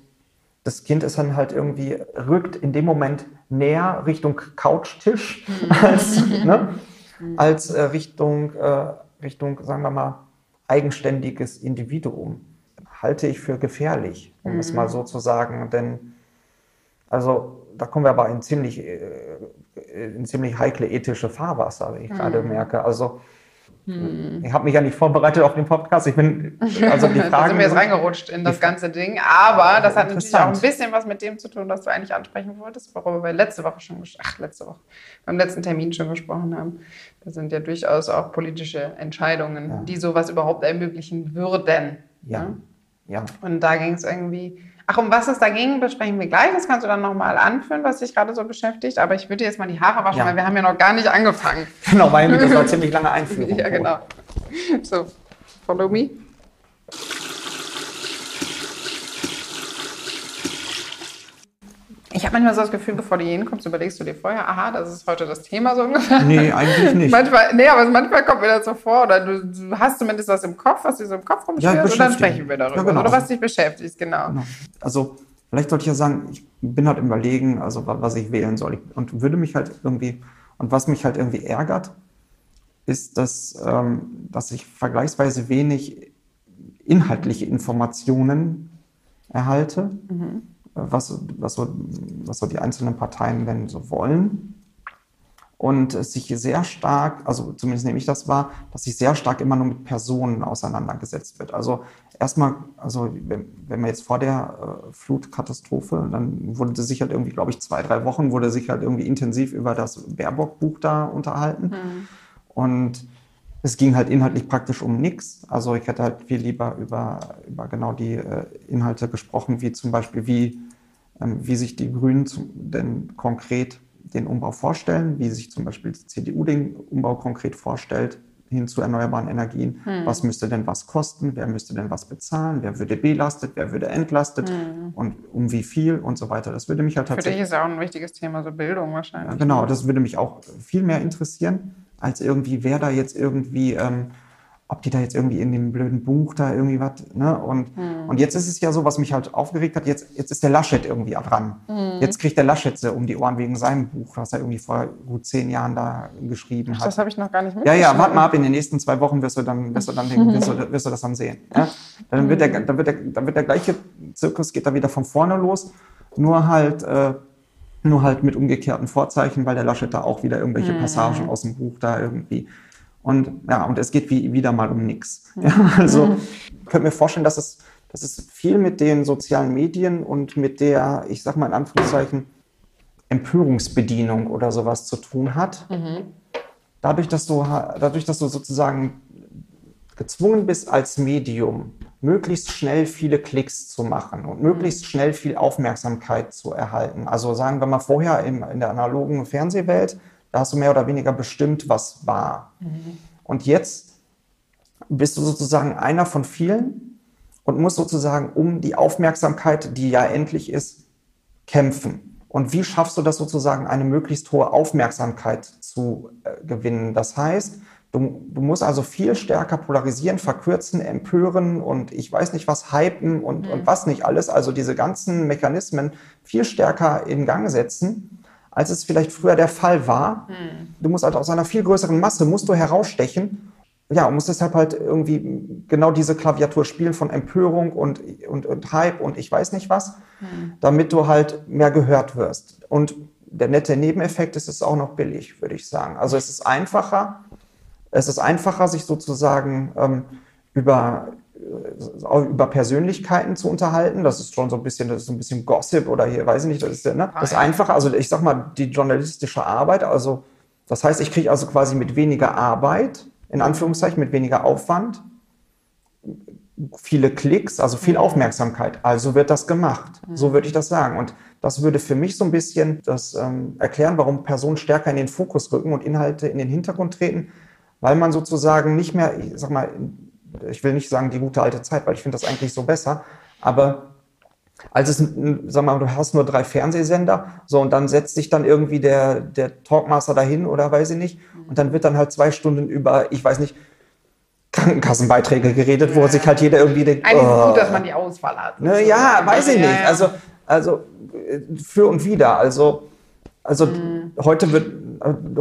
das Kind ist dann halt irgendwie, rückt in dem Moment näher Richtung Couchtisch als, ne, als äh, Richtung, äh, Richtung, sagen wir mal, eigenständiges Individuum. Halte ich für gefährlich, um es mal so zu sagen. Denn, also, da kommen wir aber in ziemlich, äh, in ziemlich heikle ethische Fahrwasser, wie ich gerade merke. Also, ich habe mich ja nicht vorbereitet auf den Podcast. Ich bin, also die da Fragen. sind wir jetzt reingerutscht in das ganze Ding. Aber das hat natürlich auch ein bisschen was mit dem zu tun, was du eigentlich ansprechen wolltest, worüber wir letzte Woche schon, ach, letzte Woche, beim letzten Termin schon gesprochen haben. Das sind ja durchaus auch politische Entscheidungen, Ja. die sowas überhaupt ermöglichen würden. Ja, Ne? ja. Und da ging es irgendwie. Ach, um was es da ging, besprechen wir gleich. Das kannst du dann nochmal anführen, was dich gerade so beschäftigt. Aber ich würde jetzt mal die Haare waschen, Ja. weil wir haben ja noch gar nicht angefangen. Genau, weil das war ziemlich lange Einführung. Ja, genau. So, follow me. Ich habe manchmal so das Gefühl, bevor du hier hinkommst, überlegst du dir vorher, aha, das ist heute das Thema so ungefähr. Nee, eigentlich nicht. Manchmal, nee, aber manchmal kommt mir das so vor, oder du, du hast zumindest was im Kopf, was dir so im Kopf rumschwirrt, und dann sprechen wir darüber. Ja, genau. Oder was dich beschäftigt, genau. Genau. Also vielleicht sollte ich ja sagen, ich bin halt im Überlegen, also wa- was ich wählen soll. Und würde mich halt irgendwie, und was mich halt irgendwie ärgert, ist, dass, ähm, dass ich vergleichsweise wenig inhaltliche Informationen erhalte, äh, was, was, so, was so die einzelnen Parteien denn so wollen. Und sich sehr stark, also zumindest nehme ich das wahr, dass sich sehr stark immer nur mit Personen auseinandergesetzt wird. Also erstmal, also wenn, wenn man jetzt vor der äh, Flutkatastrophe, dann wurde sich halt irgendwie, glaube ich, zwei, drei Wochen wurde sich halt irgendwie intensiv über das Baerbock-Buch da unterhalten. Und es ging halt inhaltlich praktisch um nichts. Also ich hätte halt viel lieber über, über genau die äh, Inhalte gesprochen, wie zum Beispiel, wie, ähm, wie sich die Grünen zum, denn konkret den Umbau vorstellen, wie sich zum Beispiel die CDU den Umbau konkret vorstellt hin zu erneuerbaren Energien. Was müsste denn was kosten? Wer müsste denn was bezahlen? Wer würde belastet? Wer würde entlastet? Und um wie viel und so weiter. Das würde mich halt Für dich tatsächlich ist ja auch ein wichtiges Thema, so Bildung wahrscheinlich. ja, genau, das würde mich auch viel mehr interessieren, als irgendwie, wer da jetzt irgendwie ähm, ob die da jetzt irgendwie in dem blöden Buch da irgendwie was, ne? Und, Mhm. und jetzt ist es ja so, was mich halt aufgeregt hat, jetzt, jetzt ist der Laschet irgendwie dran. Mhm. Jetzt kriegt der Laschet sie um die Ohren wegen seinem Buch, was er irgendwie vor gut zehn Jahren da geschrieben hat. Das habe ich noch gar nicht Ja, mitbekommen. ja, warte mal ab, in den nächsten zwei Wochen wirst du dann, wirst du dann denken, wirst du, wirst du das dann sehen. Ja? Dann, wird der, dann, wird der, dann wird der gleiche Zirkus, geht da wieder von vorne los, nur halt, äh, nur halt mit umgekehrten Vorzeichen, weil der Laschet da auch wieder irgendwelche Passagen aus dem Buch da irgendwie. Und ja, und es geht wie, wieder mal um nichts. Ja, also ich könnte mir vorstellen, dass es, dass es viel mit den sozialen Medien und mit der, ich sag mal in Anführungszeichen, Empörungsbedienung oder sowas zu tun hat dadurch, dass du, dadurch, dass du sozusagen gezwungen bist, als Medium möglichst schnell viele Klicks zu machen und möglichst schnell viel Aufmerksamkeit zu erhalten. Also sagen wir mal vorher im, in der analogen Fernsehwelt, da hast du mehr oder weniger bestimmt, was war. Und jetzt bist du sozusagen einer von vielen und musst sozusagen um die Aufmerksamkeit, die ja endlich ist, kämpfen. Und wie schaffst du das sozusagen, eine möglichst hohe Aufmerksamkeit zu äh, gewinnen? Das heißt, du, du musst also viel stärker polarisieren, verkürzen, empören und ich weiß nicht was, hypen und, und was nicht alles. Also diese ganzen Mechanismen viel stärker in Gang setzen, als es vielleicht früher der Fall war. Du musst halt aus einer viel größeren Masse, musst du herausstechen ja, und muss deshalb halt irgendwie genau diese Klaviatur spielen von Empörung und, und, und Hype und ich weiß nicht was, damit du halt mehr gehört wirst. Und der nette Nebeneffekt ist es auch noch billig, würde ich sagen. Also es ist einfacher, es ist einfacher, sich sozusagen ähm, über, äh, über Persönlichkeiten zu unterhalten. Das ist schon so ein bisschen, das ist so ein bisschen Gossip oder hier, weiß ich nicht, das ist, ne? das ist einfacher. Also ich sag mal, die journalistische Arbeit, also das heißt, ich kriege also quasi mit weniger Arbeit, in Anführungszeichen, mit weniger Aufwand, viele Klicks, also viel Aufmerksamkeit. Also wird das gemacht. So würde ich das sagen. Und das würde für mich so ein bisschen das ähm, erklären, warum Personen stärker in den Fokus rücken und Inhalte in den Hintergrund treten, weil man sozusagen nicht mehr, ich sag mal, ich will nicht sagen die gute alte Zeit, weil ich finde das eigentlich so besser, aber als es, sag mal, du hast nur drei Fernsehsender, so und dann setzt sich dann irgendwie der, der Talkmaster dahin oder weiß ich nicht, und dann wird dann halt zwei Stunden über, ich weiß nicht, Krankenkassenbeiträge geredet, wo sich halt jeder irgendwie denkt, Eigentlich ist es oh. gut, dass man die Auswahl hat. Ne, ja, weiß ich Ja, nicht. ja. Also, also für und wieder. Also, also Mhm. heute wird,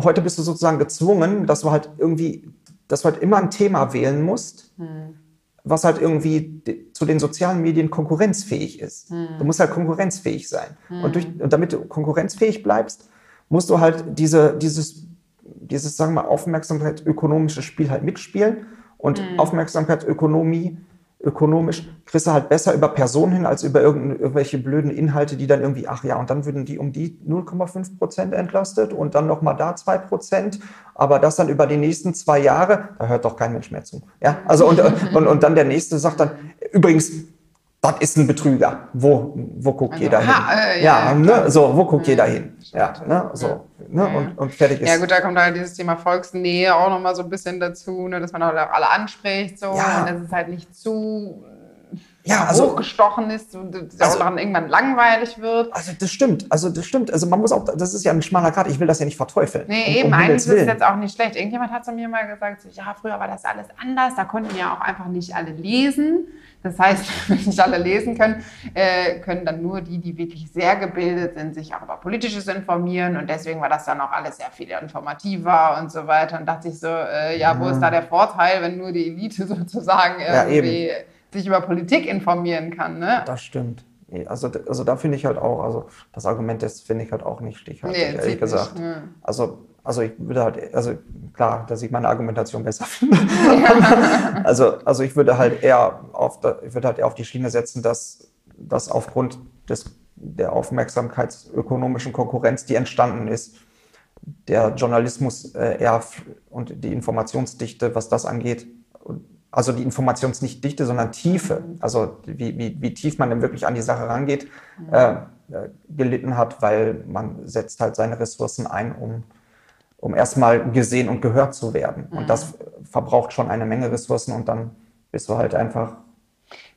heute bist du sozusagen gezwungen, dass du halt irgendwie, dass du halt immer ein Thema wählen musst, Mhm. was halt irgendwie zu den sozialen Medien konkurrenzfähig ist. Mhm. Du musst halt konkurrenzfähig sein. Und, durch, und damit du konkurrenzfähig bleibst, musst du halt diese, dieses, dieses, sagen wir mal, Aufmerksamkeit-ökonomische Spiel halt mitspielen. Und Mhm. Aufmerksamkeitsökonomie, ökonomisch, kriegst du halt besser über Personen hin, als über irgend- irgendwelche blöden Inhalte, die dann irgendwie, ach ja, und dann würden die um die 0,5 Prozent entlastet und dann nochmal da 2 Prozent. Aber das dann über die nächsten zwei Jahre, da hört doch kein Mensch mehr zu. Ja, also und, und, und dann der nächste sagt dann, übrigens, das ist ein Betrüger. Wo, wo guckt Also, jeder ha, hin? äh, ja, ja, ne, so, wo guckt jeder hin? Ja, ne, so, ne, und, und fertig ist. Ja gut, da kommt halt dieses Thema Volksnähe auch nochmal so ein bisschen dazu, ne, dass man auch alle anspricht so Ja. und dass es halt nicht zu Ja, also- hochgestochen ist und es Also- auch dann irgendwann langweilig wird. Also das stimmt, also das stimmt. Also man muss auch, das ist ja ein schmaler Grad, ich will das ja nicht verteufeln. Nee, Um- eben, um Himmels ist jetzt auch nicht schlecht. Irgendjemand hat zu mir mal gesagt, so, ja, früher war das alles anders, da konnten ja auch einfach nicht alle lesen. Das heißt, wenn nicht alle lesen können, äh, können dann nur die, die wirklich sehr gebildet sind, sich auch über Politisches informieren. Und deswegen war das dann auch alles sehr viel informativer und so weiter. Und dachte ich so, äh, ja, wo ist da der Vorteil, wenn nur die Elite sozusagen Ja, irgendwie sich über Politik informieren kann, ne? Das stimmt. Also, also da finde ich halt auch, also das Argument, das finde ich halt auch nicht stichhaltig, Nee, ehrlich gesagt. nicht, ne. Also, also ich würde halt, also klar, dass ich meine Argumentation besser finde. also, also ich würde halt eher auf, ich würde halt eher auf die Schiene setzen, dass, dass aufgrund des, der aufmerksamkeitsökonomischen Konkurrenz, die entstanden ist, der Journalismus äh, eher und die Informationsdichte, was das angeht, also die Informationsdichte, sondern Tiefe, also wie, wie, wie tief man denn wirklich an die Sache rangeht, äh, äh, gelitten hat, weil man setzt halt seine Ressourcen ein, um, um erstmal gesehen und gehört zu werden. Und das verbraucht schon eine Menge Ressourcen und dann bist du halt einfach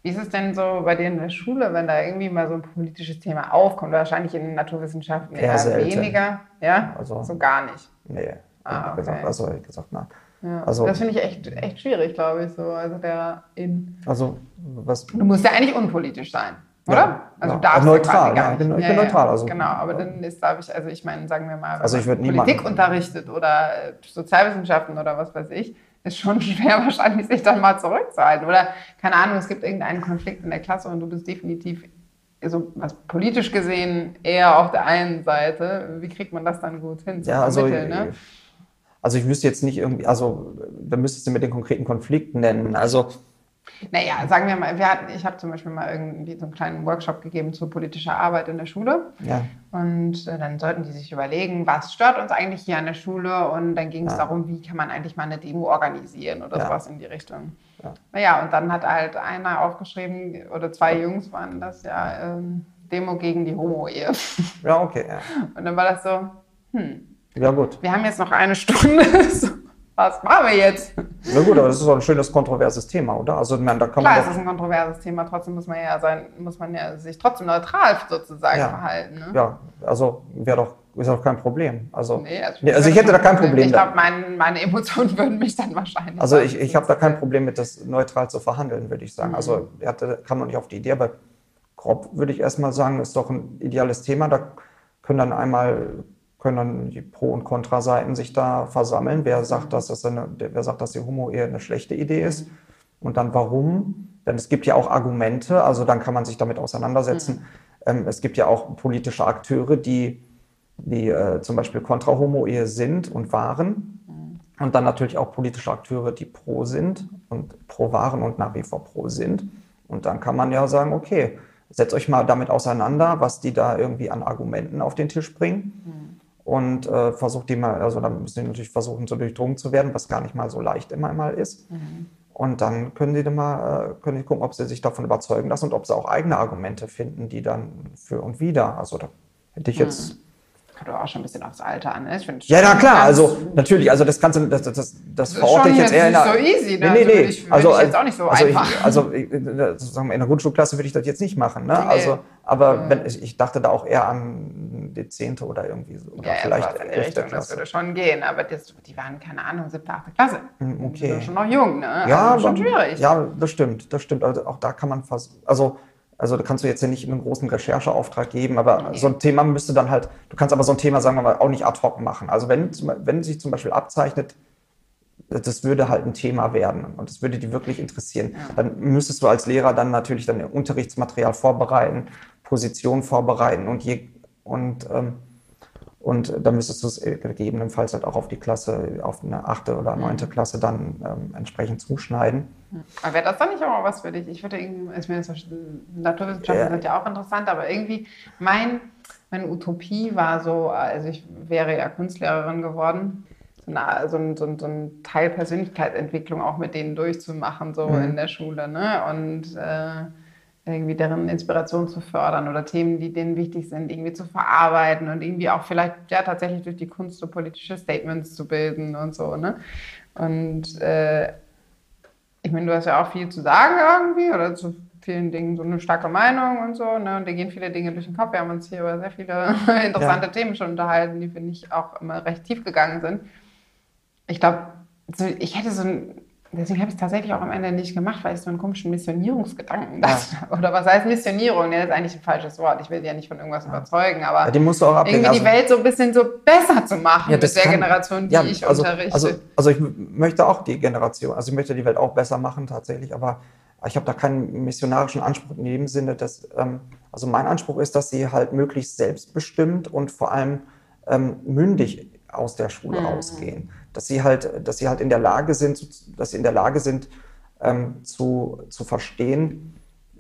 Wie ist es denn so bei dir in der Schule, wenn da irgendwie mal so ein politisches Thema aufkommt? Wahrscheinlich in den Naturwissenschaften Eher weniger, ja? Also- so gar nicht. Nee, Ah, ehrlich gesagt, okay. also ehrlich gesagt, nein. Ja. Also- das finde ich echt, echt schwierig, glaube ich. So. Also der in. Also was Du musst ja eigentlich unpolitisch sein, oder? Ja, also ja. darfst Neutral, ja, nicht. ich bin- ich bin neutral, also- genau, aber dann ist, glaube ich, also ich meine, sagen wir mal, Also ich Politik niemanden- unterrichtet oder äh, Sozialwissenschaften oder was weiß ich, ist schon schwer wahrscheinlich, sich dann mal zurückzuhalten. Oder, keine Ahnung, es gibt irgendeinen Konflikt in der Klasse und du bist definitiv, so was politisch gesehen, eher auf der einen Seite. Wie kriegt man das dann gut hin? Ja, also, vermitteln, ne? also ich wüsste jetzt nicht irgendwie, also da müsstest du mit den konkreten Konflikten nennen. Also Naja, sagen wir mal, wir hatten, ich habe zum Beispiel mal irgendwie so einen kleinen Workshop gegeben zu politischer Arbeit in der Schule. ja, Und äh, dann sollten die sich überlegen, was stört uns eigentlich hier an der Schule? Und dann ging es Ja. darum, wie kann man eigentlich mal eine Demo organisieren oder Ja. sowas in die Richtung. Ja. Naja, und dann hat halt einer aufgeschrieben, oder zwei Jungs waren das ja, ähm, Demo gegen die Homo-Ehe. ja, okay, ja. Und dann war das so, hm, Ja gut. wir haben jetzt noch eine Stunde. So, was machen wir jetzt? Na gut, aber das ist doch ein schönes kontroverses Thema, oder? Also meine, da kann Klar, man es ist ein kontroverses Thema, trotzdem muss man ja sein, muss man ja sich trotzdem neutral sozusagen Ja. verhalten. Ne? ja, also wäre doch, ist doch kein Problem. Also, Nee, also, also ich hätte da kein Problem Ich glaube, mein, meine Emotionen würden mich dann wahrscheinlich. also ich, ich habe da kein Problem mit, das neutral zu verhandeln, würde ich sagen. Mhm. Also er hatte, kam noch nicht auf die Idee, aber grob würde ich erstmal sagen, ist doch ein ideales Thema. Da können dann einmal können dann die Pro- und Kontraseiten sich da versammeln. Wer sagt, dass das eine, wer sagt, dass die Homo-Ehe eine schlechte Idee ist und dann warum? Denn es gibt ja auch Argumente, also dann kann man sich damit auseinandersetzen. Ähm, es gibt ja auch politische Akteure, die, die äh, zum Beispiel kontra Homo-Ehe sind und waren. Und dann natürlich auch politische Akteure, die pro sind und pro waren und nach wie vor pro sind. Und dann kann man ja sagen, okay, setzt euch mal damit auseinander, was die da irgendwie an Argumenten auf den Tisch bringen. Und äh, versucht die mal, also dann müssen die natürlich versuchen, so durchdrungen zu werden, was gar nicht mal so leicht immer mal ist. Und dann können die dann mal, äh, können die gucken, ob sie sich davon überzeugen lassen und ob sie auch eigene Argumente finden, die dann für und wieder. Also da hätte ich jetzt. Kommt auch schon ein bisschen aufs Alter an. Ne? Ich find Ja, na klar, also natürlich, also das kannst du, das, das, das, das Das ist verorte ich jetzt jetzt eher in nicht der. so easy, ne? Nee, nee, Also nee. würde ich- würde ich jetzt auch nicht so also einfach. Ich, also ich, sagen wir, in der Grundschulklasse würde ich das jetzt nicht machen, ne? Nee. Also, aber wenn ich, ich dachte da auch eher an die zehnte oder irgendwie so. Oder Ja, vielleicht in die Richtung, das Klasse. würde schon gehen. Aber das, die waren, keine Ahnung, siebte, achte Klasse. Hm, okay. Die sind schon noch jung, ne? Ja, also schon aber- schwierig. Ja, das stimmt, das stimmt. Also auch da kann man fast, also, also da kannst du jetzt ja nicht einen großen Rechercheauftrag geben, aber so ein Thema müsste dann halt, du kannst aber so ein Thema, sagen wir mal, auch nicht ad hoc machen. Also wenn, wenn sich zum Beispiel abzeichnet, das würde halt ein Thema werden und das würde die wirklich interessieren, dann müsstest du als Lehrer dann natürlich dann Unterrichtsmaterial vorbereiten, Position vorbereiten und je, und, ähm, und dann müsstest du es gegebenenfalls halt auch auf die Klasse, auf eine achte oder neunte Klasse dann ähm, entsprechend zuschneiden. Aber wäre das dann nicht auch mal was für dich? Ich würde irgendwie, ich meine, Naturwissenschaften Ja. sind ja auch interessant, aber irgendwie mein, meine Utopie war so, also ich wäre ja Kunstlehrerin geworden, so, eine, so, ein, so, ein, so ein Teil Persönlichkeitsentwicklung auch mit denen durchzumachen, so Mhm. in der Schule, ne? Und äh, irgendwie deren Inspiration zu fördern oder Themen, die denen wichtig sind, irgendwie zu verarbeiten und irgendwie auch vielleicht ja tatsächlich durch die Kunst so politische Statements zu bilden und so, ne? Und äh, ich meine, du hast ja auch viel zu sagen irgendwie oder zu vielen Dingen so eine starke Meinung und so. Ne? Und da gehen viele Dinge durch den Kopf. Wir haben uns hier über sehr viele interessante Ja. Themen schon unterhalten, die finde ich auch immer recht tief gegangen sind. Ich glaube, ich hätte so ein, deswegen habe ich es tatsächlich auch am Ende nicht gemacht, weil ich so einen komischen Missionierungsgedanken dachte. Oder was heißt Missionierung? Das ist eigentlich ein falsches Wort. Ich will sie ja nicht von irgendwas überzeugen, aber Ja, die musst du auch ablegen. irgendwie die Also- Welt so ein bisschen so besser zu machen Ja, mit der kann- Generation, die ja, ich also, unterrichte. Also, also ich möchte auch die Generation, also ich möchte die Welt auch besser machen tatsächlich, aber ich habe da keinen missionarischen Anspruch in dem Sinne, dass, ähm, also mein Anspruch ist, dass sie halt möglichst selbstbestimmt und vor allem ähm, mündig aus der Schule Mhm. rausgehen. Dass sie halt, dass sie halt in der Lage sind, zu- dass sie in der Lage sind, ähm, zu, zu verstehen,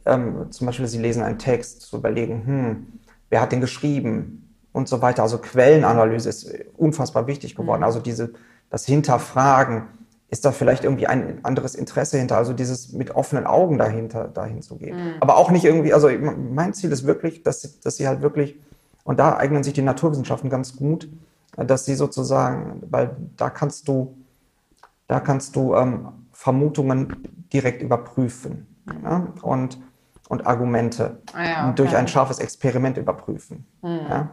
ähm, zum Beispiel, sie lesen einen Text, zu überlegen, hm, wer hat den geschrieben und so weiter. Also Quellenanalyse ist unfassbar wichtig geworden. Also diese, das Hinterfragen, ist da vielleicht irgendwie ein anderes Interesse hinter? Also dieses mit offenen Augen dahinter, dahin zu gehen. Aber auch nicht irgendwie, also mein Ziel ist wirklich, dass, dass sie halt wirklich, und da eignen sich die Naturwissenschaften ganz gut, dass sie sozusagen, weil da kannst du, da kannst du ähm, Vermutungen direkt überprüfen ja? und, und Argumente Ah ja, durch okay. ein scharfes Experiment überprüfen. Ja?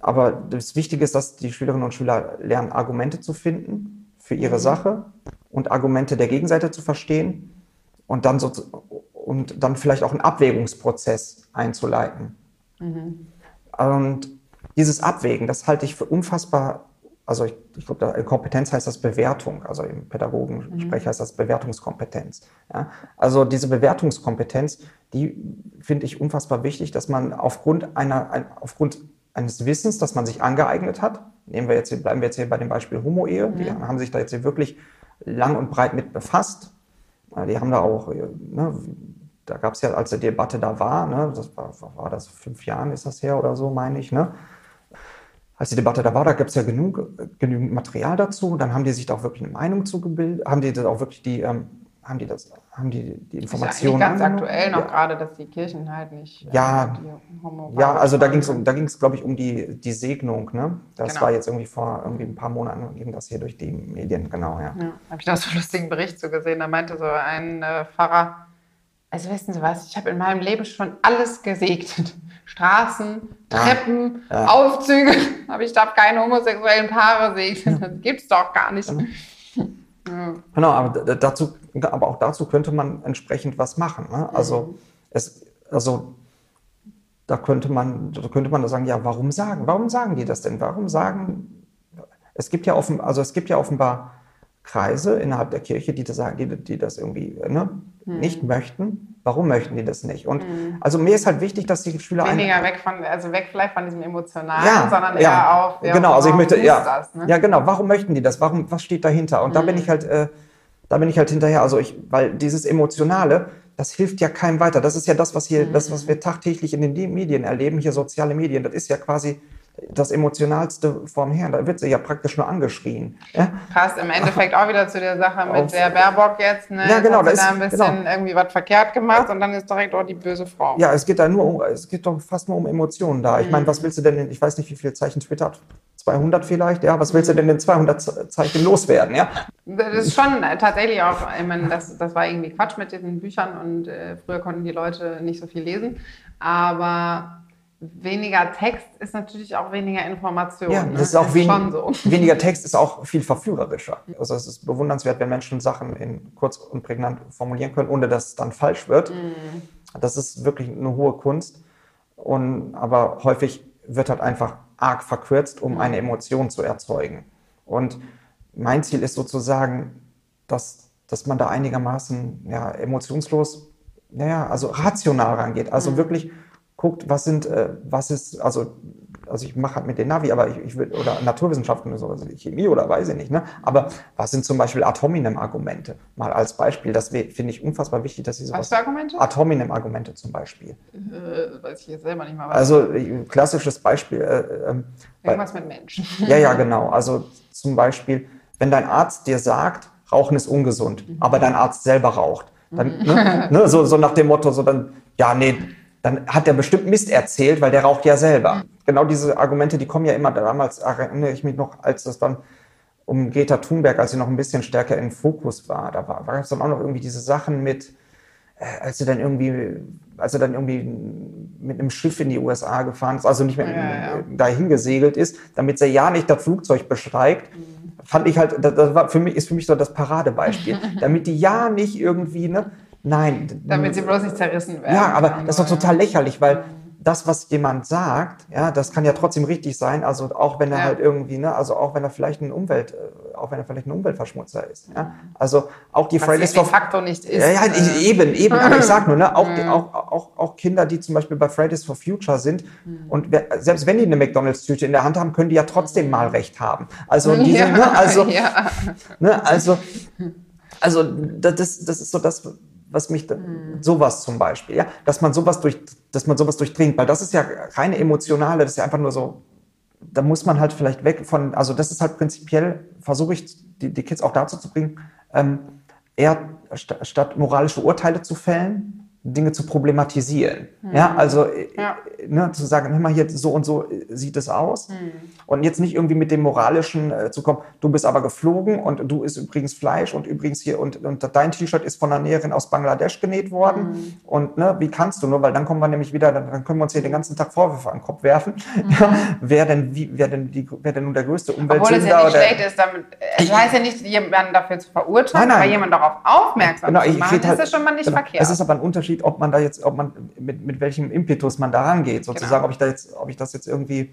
Aber das Wichtige ist, dass die Schülerinnen und Schüler lernen, Argumente zu finden für ihre Sache und Argumente der Gegenseite zu verstehen und dann so und dann vielleicht auch einen Abwägungsprozess einzuleiten. Und dieses Abwägen, das halte ich für unfassbar, also ich, ich glaube, in Kompetenz heißt das Bewertung, also im Pädagogensprech heißt das Bewertungskompetenz. Ja? Also diese Bewertungskompetenz, die finde ich unfassbar wichtig, dass man aufgrund einer, ein, aufgrund eines Wissens, das man sich angeeignet hat, nehmen wir jetzt, hier- bleiben wir jetzt hier bei dem Beispiel Homo-Ehe, die haben sich da jetzt hier wirklich lang und breit mit befasst. Die haben da auch, äh, ne, da gab es ja, als die Debatte da war, ne, das war, war das fünf Jahren ist das her oder so, meine ich, ne? Als die Debatte da war, da gab es ja genug, äh, genügend Material dazu. Dann haben die sich da auch wirklich eine Meinung zugebildet, haben die da auch wirklich die, ähm, haben die das, haben die die Informationen ganz angenommen? aktuell noch Ja. gerade, dass die Kirchen halt nicht. äh, Ja. Homo- Ja, also da ging es, um, da ging's, glaube ich, um die, die Segnung. Ne? Das Genau. war jetzt irgendwie vor irgendwie ein paar Monaten, ging das hier durch die Medien, genau, ja. Ja, habe ich da so einen lustigen Bericht zu gesehen. Da meinte so ein äh, Pfarrer, also wissen Sie was, ich habe in meinem Leben schon alles gesegnet. Straßen, Ja. Treppen, Ja. Aufzüge, aber ich darf keine homosexuellen Paare segnen. Das gibt's doch gar nicht. Ja. Genau, aber dazu, aber auch dazu könnte man entsprechend was machen. Ne? Also es, also da könnte man, da könnte man sagen, ja, warum sagen? Warum sagen die das denn? Warum sagen? Es gibt ja offen, also es gibt ja offenbar Kreise innerhalb der Kirche, die das sagen, die, die das irgendwie ne, nicht möchten. Warum möchten die das nicht? Und also mir ist halt wichtig, dass die Schüler Weniger weg von, also weg vielleicht von diesem Emotionalen, ja, sondern ja, eher auf, ja, genau, also ich möchte, ja, das, ne? ja, genau, warum möchten die das? Warum, was steht dahinter? Und da bin ich halt, äh, da bin ich halt hinterher, also ich, weil dieses Emotionale, das hilft ja keinem weiter. Das ist ja das, was hier, das, was wir tagtäglich in den Medien erleben, hier soziale Medien, das ist ja quasi das Emotionalste vom Herrn. Da wird sie ja praktisch nur angeschrien. Ja? Passt im Endeffekt auch wieder zu der Sache mit Auf- der Baerbock jetzt. Ne? Ja, genau, Hat da ist- ein bisschen genau. irgendwie was verkehrt gemacht und dann ist direkt auch die böse Frau. ja, es geht da nur um, es geht doch fast nur um Emotionen da. Ich meine, was willst du denn, in, ich weiß nicht, wie viele Zeichen Twitter hat, 200 vielleicht, ja, was willst du denn in 200 Ze- Zeichen loswerden, ja? Das ist schon tatsächlich auch, ich meine, das, das war irgendwie Quatsch mit diesen Büchern und äh, früher konnten die Leute nicht so viel lesen. Aber weniger Text ist natürlich auch weniger Information. Ja, ne? das ist auch wen schon so. weniger Text ist auch viel verführerischer. Also es ist bewundernswert, wenn Menschen Sachen in kurz und prägnant formulieren können, ohne dass es dann falsch wird. Das ist wirklich eine hohe Kunst. Und, aber häufig wird halt einfach arg verkürzt, um eine Emotion zu erzeugen. Und mein Ziel ist sozusagen, dass, dass man da einigermaßen ja, emotionslos, naja, also rational rangeht. Also wirklich guckt, was sind, äh, was ist, also, also ich mache halt mit den Navi, aber ich, ich will, oder Naturwissenschaften oder so, Chemie oder weiß ich nicht, ne? Aber was sind zum Beispiel Atominem-Argumente? Mal als Beispiel, das finde ich unfassbar wichtig, dass sie sowas. Was für Argumente? Atominem-Argumente zum Beispiel. Äh, weiß ich jetzt selber nicht mal. Was. Also äh, klassisches Beispiel. Äh, ähm, bei- Irgendwas mit Menschen. ja, ja, genau. Also zum Beispiel, wenn dein Arzt dir sagt, Rauchen ist ungesund, aber dein Arzt selber raucht, dann, ne, ne, so, so nach dem Motto, so dann, ja, nee, dann hat der bestimmt Mist erzählt, weil der raucht ja selber. Genau diese Argumente, die kommen ja immer damals, erinnere ich mich noch, als das dann um Greta Thunberg, als sie noch ein bisschen stärker im Fokus war, da war, war es dann auch noch irgendwie diese Sachen mit, äh, als sie dann irgendwie, als er dann irgendwie mit einem Schiff in die USA gefahren ist, also nicht mehr Ja, ja. dahin gesegelt ist, damit sie ja nicht das Flugzeug bestreikt, fand ich halt, das, das war für mich, ist für mich so das Paradebeispiel. damit die ja nicht irgendwie, ne, nein. Damit sie bloß nicht zerrissen werden. Ja, aber das ist doch total lächerlich, weil das, was jemand sagt, ja, das kann ja trotzdem richtig sein. Also auch wenn er Ja. halt irgendwie, ne, also auch wenn er vielleicht ein Umwelt, äh, auch wenn er vielleicht ein Umweltverschmutzer ist. Ja? Also auch die Was Fridays for facto nicht ist. ja, ja, äh, eben, eben. Aber ich sag nur, ne, auch, die, auch, auch, auch Kinder, die zum Beispiel bei Fridays for Future sind und wer, selbst wenn die eine McDonalds-Tüte in der Hand haben, können die ja trotzdem mal recht haben. Also diese, ja, ne, also, ja. ne, also, also das das ist so das, was mich, da- sowas zum Beispiel, ja, dass man sowas durch, dass man sowas durchdringt, weil das ist ja reine emotionale, das ist ja einfach nur so, da muss man halt vielleicht weg von, also das ist halt prinzipiell, versuche ich die, die Kids auch dazu zu bringen, ähm, eher st statt moralische Urteile zu fällen, Dinge zu problematisieren. Ja, also äh, Ja. ne, zu sagen, hör mal hier, so und so äh, sieht es aus. Und jetzt nicht irgendwie mit dem Moralischen äh, zu kommen, du bist aber geflogen und du isst übrigens Fleisch und übrigens hier und, und dein T-Shirt ist von einer Näherin aus Bangladesch genäht worden. Und ne, wie kannst du nur, weil dann kommen wir nämlich wieder, dann, dann können wir uns hier den ganzen Tag Vorwürfe an den Kopf werfen. Ja, wer denn, wie, wer denn, die, wer denn nun der größte Obwohl es Umweltsünder ja nicht oder- schlecht ist, damit, das heißt ja nicht, jemanden dafür zu verurteilen, Nein, nein. aber jemanden darauf aufmerksam Genau, zu machen, halt, ist das schon mal nicht genau. verkehrt. Es ist aber ein Unterschied, ob man da jetzt, ob man mit, mit welchem Impetus man da rangeht, sozusagen, Genau. ob ich da jetzt, ob ich das jetzt irgendwie,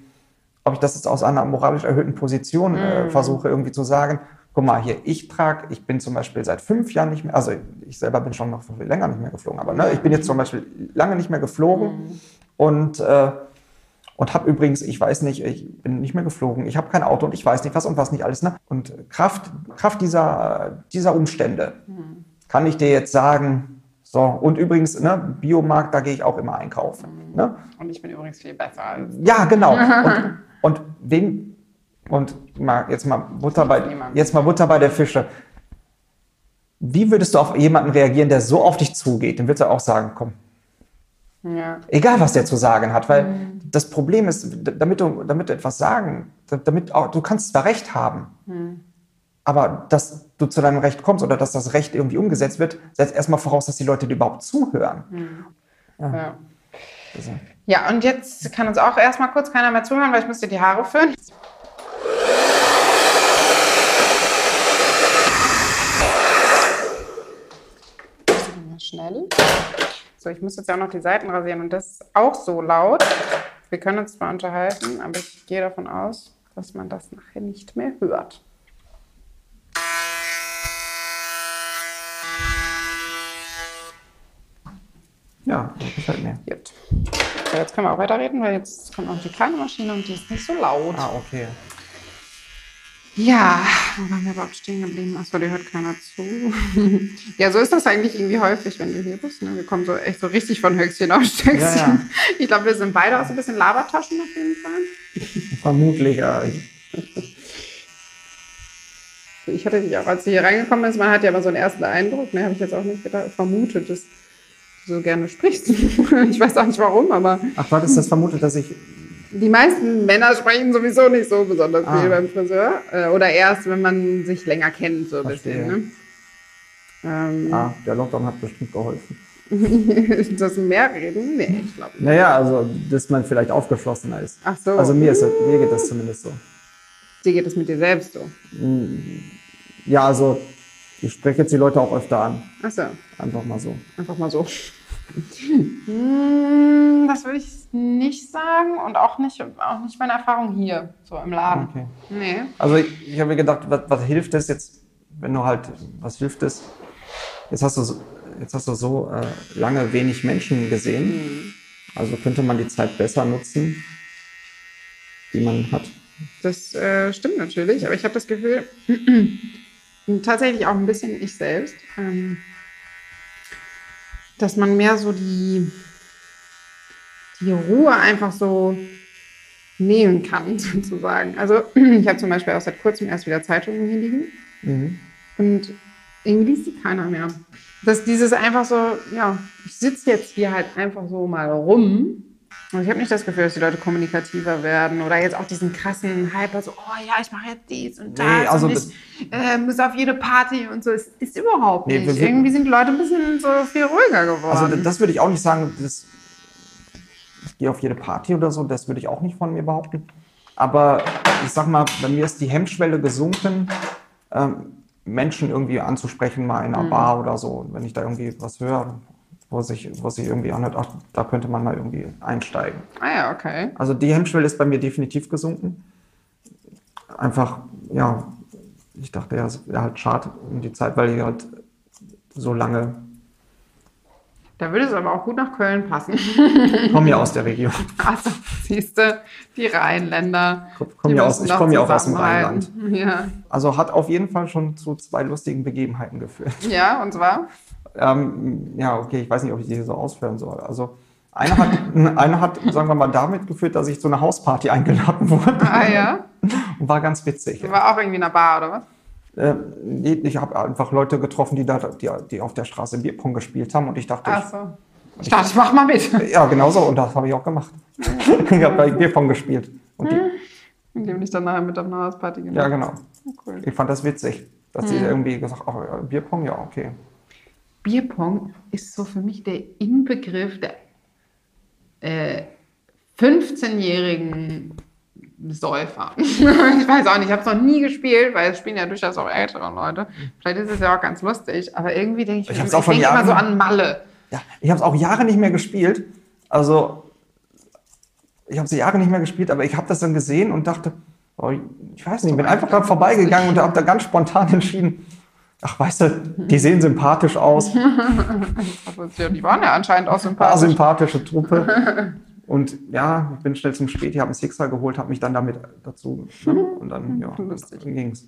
ob ich das jetzt aus einer moralisch erhöhten Position Mhm. äh, versuche irgendwie zu sagen, guck mal hier, ich trage, ich bin zum Beispiel seit fünf Jahren nicht mehr, also ich selber bin schon noch viel länger nicht mehr geflogen, aber ne, ich bin jetzt zum Beispiel lange nicht mehr geflogen Mhm. und äh, und habe übrigens, ich weiß nicht, ich bin nicht mehr geflogen, ich habe kein Auto und ich weiß nicht was und was nicht alles. Ne? Und Kraft, Kraft dieser, dieser Umstände kann ich dir jetzt sagen, so, und übrigens, ne, Biomarkt, da gehe ich auch immer einkaufen. Ne? Und ich bin übrigens viel besser als. Ja, genau. Und, und wen, und mal, jetzt mal Butter bei, jetzt mal Butter bei der Fische. Wie würdest du auf jemanden reagieren, der so auf dich zugeht? Dann würdest du auch sagen, komm, Ja. Egal, was der zu sagen hat, weil das Problem ist, damit du, damit du etwas sagen, damit auch, du kannst zwar Recht haben, aber dass du zu deinem Recht kommst oder dass das Recht irgendwie umgesetzt wird, setzt erstmal voraus, dass die Leute dir überhaupt zuhören. Ja. Also, ja, und jetzt kann uns auch erstmal kurz keiner mehr zuhören, weil ich dir die Haare föhnen. Schnell. So, ich muss jetzt ja auch noch die Seiten rasieren und das ist auch so laut. Wir können uns zwar unterhalten, aber ich gehe davon aus, dass man das nachher nicht mehr hört. Ja, das gefällt mir. Gut. So, jetzt können wir auch weiterreden, weil jetzt kommt noch die kleine Maschine und die ist nicht so laut. Ah, okay. Ja, wo waren wir überhaupt stehen geblieben? Achso, dir hört keiner zu. ja, so ist das eigentlich irgendwie häufig, wenn du hier bist. Ne? Wir kommen so echt so richtig von Höchstchen auf Stöckchen. Ja, ja. Ich glaube, wir sind beide auch so ein bisschen Labertaschen auf jeden Fall. Vermutlich, ja. Ich hatte dich auch, als du hier reingekommen bist, man hat ja immer so einen ersten Eindruck, ne, habe ich jetzt auch nicht gedacht, vermutet, dass so gerne sprichst. ich weiß auch nicht warum, aber Ach, du hattest das vermutet, dass ich. die meisten Männer sprechen sowieso nicht so besonders Ah. viel beim Friseur. Äh, Oder erst, wenn man sich länger kennt, so ein bisschen. Ne? Ähm, Ah, der Lockdown hat bestimmt geholfen. das mehr reden? Nee, ich glaube nicht. Naja, also, dass man vielleicht aufgeschlossener ist. Ach so. Also mir, ist das, mir geht das zumindest so. Dir geht es mit dir selbst so. Ja, also ich spreche jetzt die Leute auch öfter an. Ach so, Einfach mal so. einfach mal so. Hm, das würde ich nicht sagen und auch nicht, auch nicht meine Erfahrung hier, so im Laden. Okay. Nee. Also ich, ich habe mir gedacht, was, was hilft es jetzt, wenn du halt, was hilft es? Jetzt hast du so, jetzt hast du so äh, lange wenig Menschen gesehen. Also könnte man die Zeit besser nutzen, die man hat. Das äh, stimmt natürlich, aber ich habe das Gefühl, tatsächlich auch ein bisschen ich selbst, ähm, dass man mehr so die, die Ruhe einfach so nehmen kann, sozusagen. Also ich habe zum Beispiel auch seit kurzem erst wieder Zeitungen hier liegen Mhm. und irgendwie liest die keiner mehr. Dass dieses einfach so, ja, ich sitze jetzt hier halt einfach so mal rum. Und ich habe nicht das Gefühl, dass die Leute kommunikativer werden oder jetzt auch diesen krassen Hyper, so, oh ja, ich mache jetzt dies und das Nee, also und ich äh, muss auf jede Party und so. Es ist überhaupt Nee, nicht. wir- Irgendwie sind die Leute ein bisschen so viel ruhiger geworden. Also das würde ich auch nicht sagen, das, ich gehe auf jede Party oder so, das würde ich auch nicht von mir behaupten. Aber ich sag mal, bei mir ist die Hemmschwelle gesunken, ähm, Menschen irgendwie anzusprechen, mal in einer Bar oder so. Und wenn ich da irgendwie was höre, wo sich, wo sich irgendwie anhört, ach, da könnte man mal irgendwie einsteigen. ah ja, okay. Also die Hemmschwelle ist bei mir definitiv gesunken. Einfach, ja, ich dachte ja, es wäre halt schade um die Zeit, weil ich halt so lange Da würde es aber auch gut nach Köln passen. komme ja aus der Region. Also, siehst du, die Rheinländer. Ich komme die ja aus, ich komme ja auch aus dem. Rheinland. Ja. Also hat auf jeden Fall schon zu zwei lustigen Begebenheiten geführt. ja, und zwar? Ähm, ja, okay, ich weiß nicht, ob ich die so ausführen soll. Also eine hat, eine hat, sagen wir mal, damit geführt, dass ich zu einer Hausparty eingeladen wurde. Ah ja. Und war ganz witzig. War auch irgendwie in einer Bar, oder was? Ähm, ich habe einfach Leute getroffen, die, da, die, die auf der Straße Bierpong gespielt haben und ich dachte, Ach so. Ich dachte, ich mach mal mit. Ja, genau so. Und das habe ich auch gemacht. ich habe bei Bierpong gespielt. Und die, Indem ich dann nachher mit auf eine Hausparty gemacht ja, genau. Cool. Ich fand das witzig, dass die irgendwie gesagt haben, oh, Bierpong, ja, okay. Bierpong ist so für mich der Inbegriff der äh, 15-jährigen Säufer. ich weiß auch nicht, ich habe es noch nie gespielt, weil es spielen ja durchaus auch ältere Leute. Vielleicht ist es ja auch ganz lustig, aber irgendwie denke ich, Ich von denk immer so an Malle. Ja, ich habe es auch Jahre nicht mehr gespielt. Also, ich habe sie Jahre nicht mehr gespielt, aber ich habe das dann gesehen und dachte, oh, ich weiß nicht, bin einfach gerade vorbeigegangen und habe da ganz spontan entschieden, ach, weißt du, die sehen sympathisch aus, Die waren ja anscheinend auch sympathisch. sympathische Truppe. Und ja, ich bin schnell zum Spät, ich habe einen Sixer geholt, habe mich dann damit dazu, ne? und dann, ja, dann ging's.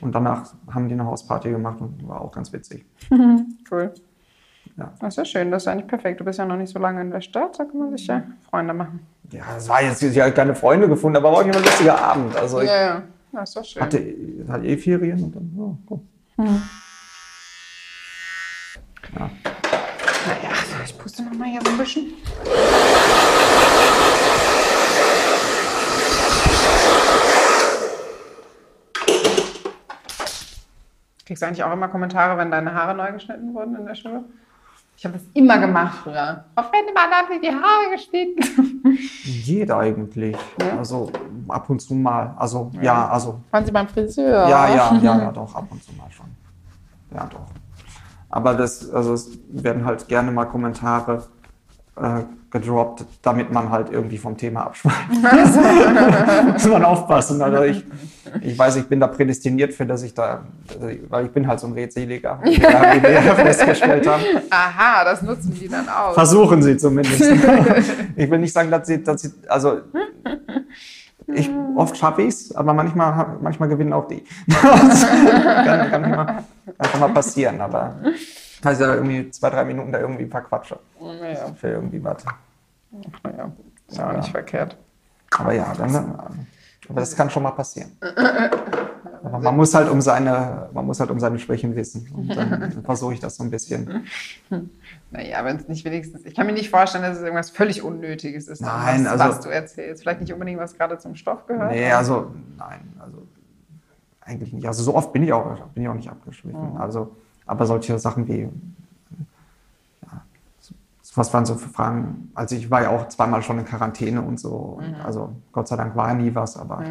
Und danach haben die eine Hausparty gemacht und war auch ganz witzig. Cool. Ja. Das ist ja schön, das ist eigentlich perfekt. Du bist ja noch nicht so lange in der Stadt, da kann man sich ja Freunde machen. Ja, es war jetzt, ich habe keine Freunde gefunden, aber war auch immer ein lustiger Abend. Also Ja, ja, das ist doch schön. hatte, hatte eh Ferien und dann, ja, cool. Ja. Naja, ich puste noch mal hier so ein bisschen. Kriegst du eigentlich auch immer Kommentare, wenn deine Haare neu geschnitten wurden in der Schule? Ich habe das immer gemacht früher. Auf jeden Fall hat sie die Haare geschnitten. Jeder eigentlich. Ja? Also ab und zu mal. Also ja, also Waren sie beim Friseur? ja, ja, ja, ja, doch, ab und zu mal schon. Ja, doch. Aber das, also es werden halt gerne mal Kommentare äh, gedroppt, damit man halt irgendwie vom Thema abschweift. Muss man aufpassen. Also ich, ich weiß, ich bin da prädestiniert für, dass ich da, weil ich bin halt so ein Redseliger, wie wir ja festgestellt haben. Aha, das nutzen die dann aus. Versuchen sie zumindest. ich will nicht sagen, dass sie, dass sie also ich, oft schaffe ich es, aber manchmal, manchmal gewinnen auch die. das kann, kann immer, kann mal passieren, aber heißt ja irgendwie zwei, drei Minuten da irgendwie verquatsche Naja, für irgendwie was. naja, ist ja auch nicht verkehrt. Aber ja, dann, aber das kann schon mal passieren. Aber man muss halt um seine, man muss halt um seine Schwächen wissen. Und dann versuche ich das so ein bisschen. Naja, wenn es nicht wenigstens. Ich kann mir nicht vorstellen, dass es irgendwas völlig Unnötiges ist, Nein, was, also- was du erzählst. Vielleicht nicht unbedingt, was gerade zum Stoff gehört. Nee, also nein, also eigentlich nicht. Also so oft bin ich auch, bin ich auch nicht abgeschwiffen. Also, aber solche Sachen wie, ja, was waren so für Fragen? Also ich war ja auch zweimal schon in Quarantäne und so. Und Also Gott sei Dank war nie was, aber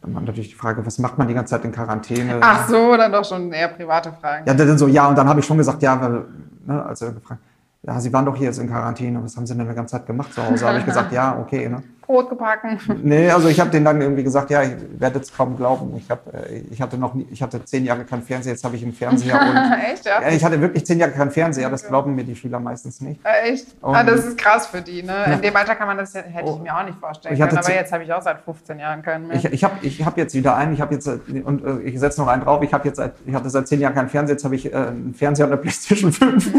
dann war natürlich die Frage, was macht man die ganze Zeit in Quarantäne? Ach so, dann doch schon eher private Fragen. Ja, dann so, ja, und dann habe ich schon gesagt, ja, weil, ne, als er gefragt, ja, Sie waren doch hier jetzt in Quarantäne, was haben Sie denn die ganze Zeit gemacht zu Hause? habe ich gesagt, ja, okay, ne. Brot gebacken. Nee, also ich habe denen dann irgendwie gesagt, ja, ich werde es kaum glauben. Ich, hab, äh, ich hatte noch nie, ich hatte zehn Jahre keinen Fernseher, jetzt habe ich einen Fernseher und Echt, ja? ich hatte wirklich zehn Jahre keinen Fernseher, das glauben mir die Schüler meistens nicht. Äh, Echt? Und- ah, das ist krass für die, ne? In dem Alter kann man das, hätte ich Oh. mir auch nicht vorstellen können. Aber jetzt habe ich auch seit 15 Jahren keinen mehr. Ich, ich habe ich hab jetzt wieder einen, ich habe jetzt und äh, ich setze noch einen drauf. Ich habe jetzt seit, ich hatte seit zehn Jahren keinen Fernseher, jetzt habe ich einen Fernseher und eine PlayStation 5.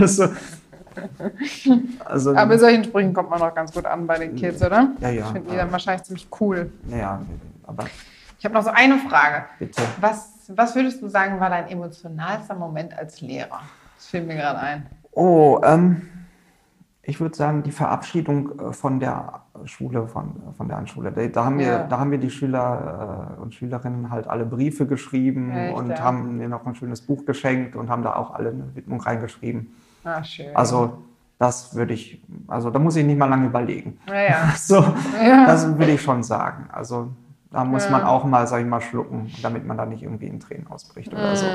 also, also, aber mit solchen Sprüchen kommt man noch ganz gut an bei den Kids, oder? Ja, ja. Finden die dann wahrscheinlich ziemlich cool. ja, aber Ich habe noch so eine Frage. bitte. Was, was würdest du sagen, war dein emotionalster Moment als Lehrer? Das fällt mir gerade ein. Oh, ähm, ich würde sagen, die Verabschiedung äh, von der Schule, von, von der Anschule. Da, da, haben wir, Ja. da haben wir die Schüler äh, und Schülerinnen halt alle Briefe geschrieben Echt, und ja? haben mir noch ein schönes Buch geschenkt und haben da auch alle eine Widmung reingeschrieben. Ah, schön. Also das würde ich, also da muss ich nicht mal lange überlegen. Naja. So, Ja. das würde ich schon sagen. Also da muss Ja. man auch mal, sag ich mal, schlucken, damit man da nicht irgendwie in Tränen ausbricht oder so.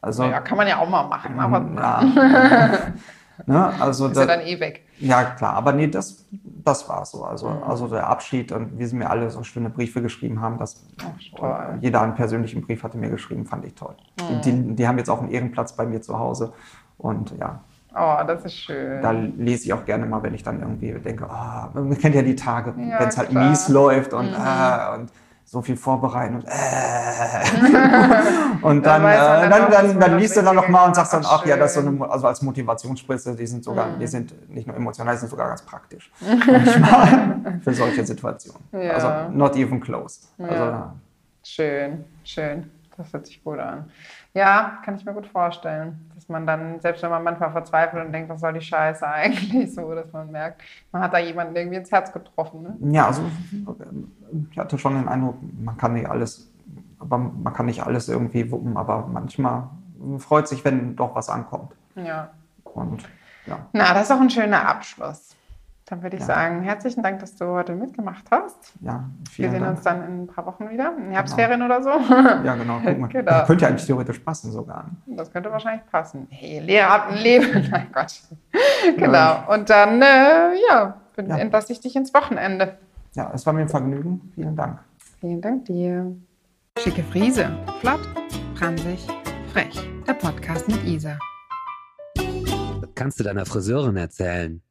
Also, Ja, kann man ja auch mal machen. Aber ja. ne, also ist ja da, dann eh weg. ja, klar, aber nee, das, das war so. Also, Mhm. also der Abschied und wie sie mir alle so schöne Briefe geschrieben haben, das, Ach, toll. Mhm. und jeder einen persönlichen Brief hatte mir geschrieben, fand ich toll. Die, die, die haben jetzt auch einen Ehrenplatz bei mir zu Hause und ja, Oh, das ist schön. da lese ich auch gerne mal, wenn ich dann irgendwie denke, ah, man kennt ja die Tage, Ja, wenn es halt klar. Mhm. mies läuft und, ah, und so viel vorbereiten und äh. und dann, Dann äh, dann dann, dann, man dann das liest du dann noch mal und sagst dann, ach ja, das ist so schön. eine, also als Motivationsspritze, die sind sogar, Mhm. die sind nicht nur emotional, die sind sogar ganz praktisch. Manchmal für solche Situationen. Ja. Also not even close. Also, Ja. Schön, schön. Das hört sich gut an. Ja, kann ich mir gut vorstellen, man dann, selbst wenn man manchmal verzweifelt und denkt, was soll die Scheiße eigentlich, so, dass man merkt, man hat da jemanden irgendwie ins Herz getroffen. Ne? Ja, also ich hatte schon den Eindruck, man kann nicht alles, aber man kann nicht alles irgendwie wuppen, aber manchmal freut sich, wenn doch was ankommt. Ja. Und ja. Na, das ist auch ein schöner Abschluss. Dann würde ich Ja. sagen, herzlichen Dank, dass du heute mitgemacht hast. Ja, Wir vielen sehen Dank. uns dann in ein paar Wochen wieder, in Herbstferien oder so. Ja, genau. Guck mal. Genau. Das könnte ja eigentlich theoretisch passen sogar. Das könnte wahrscheinlich passen. Hey, Lehrer hat ein Leben. Mein Gott. Genau. Und dann, äh, ja, bin, Ja. entlasse ich dich ins Wochenende. Ja, es war mir ein Vergnügen. Vielen Dank. Vielen Dank dir. Schicke Friese. Flott, franzig, frech. Der Podcast mit Isa. Kannst du deiner Friseurin erzählen.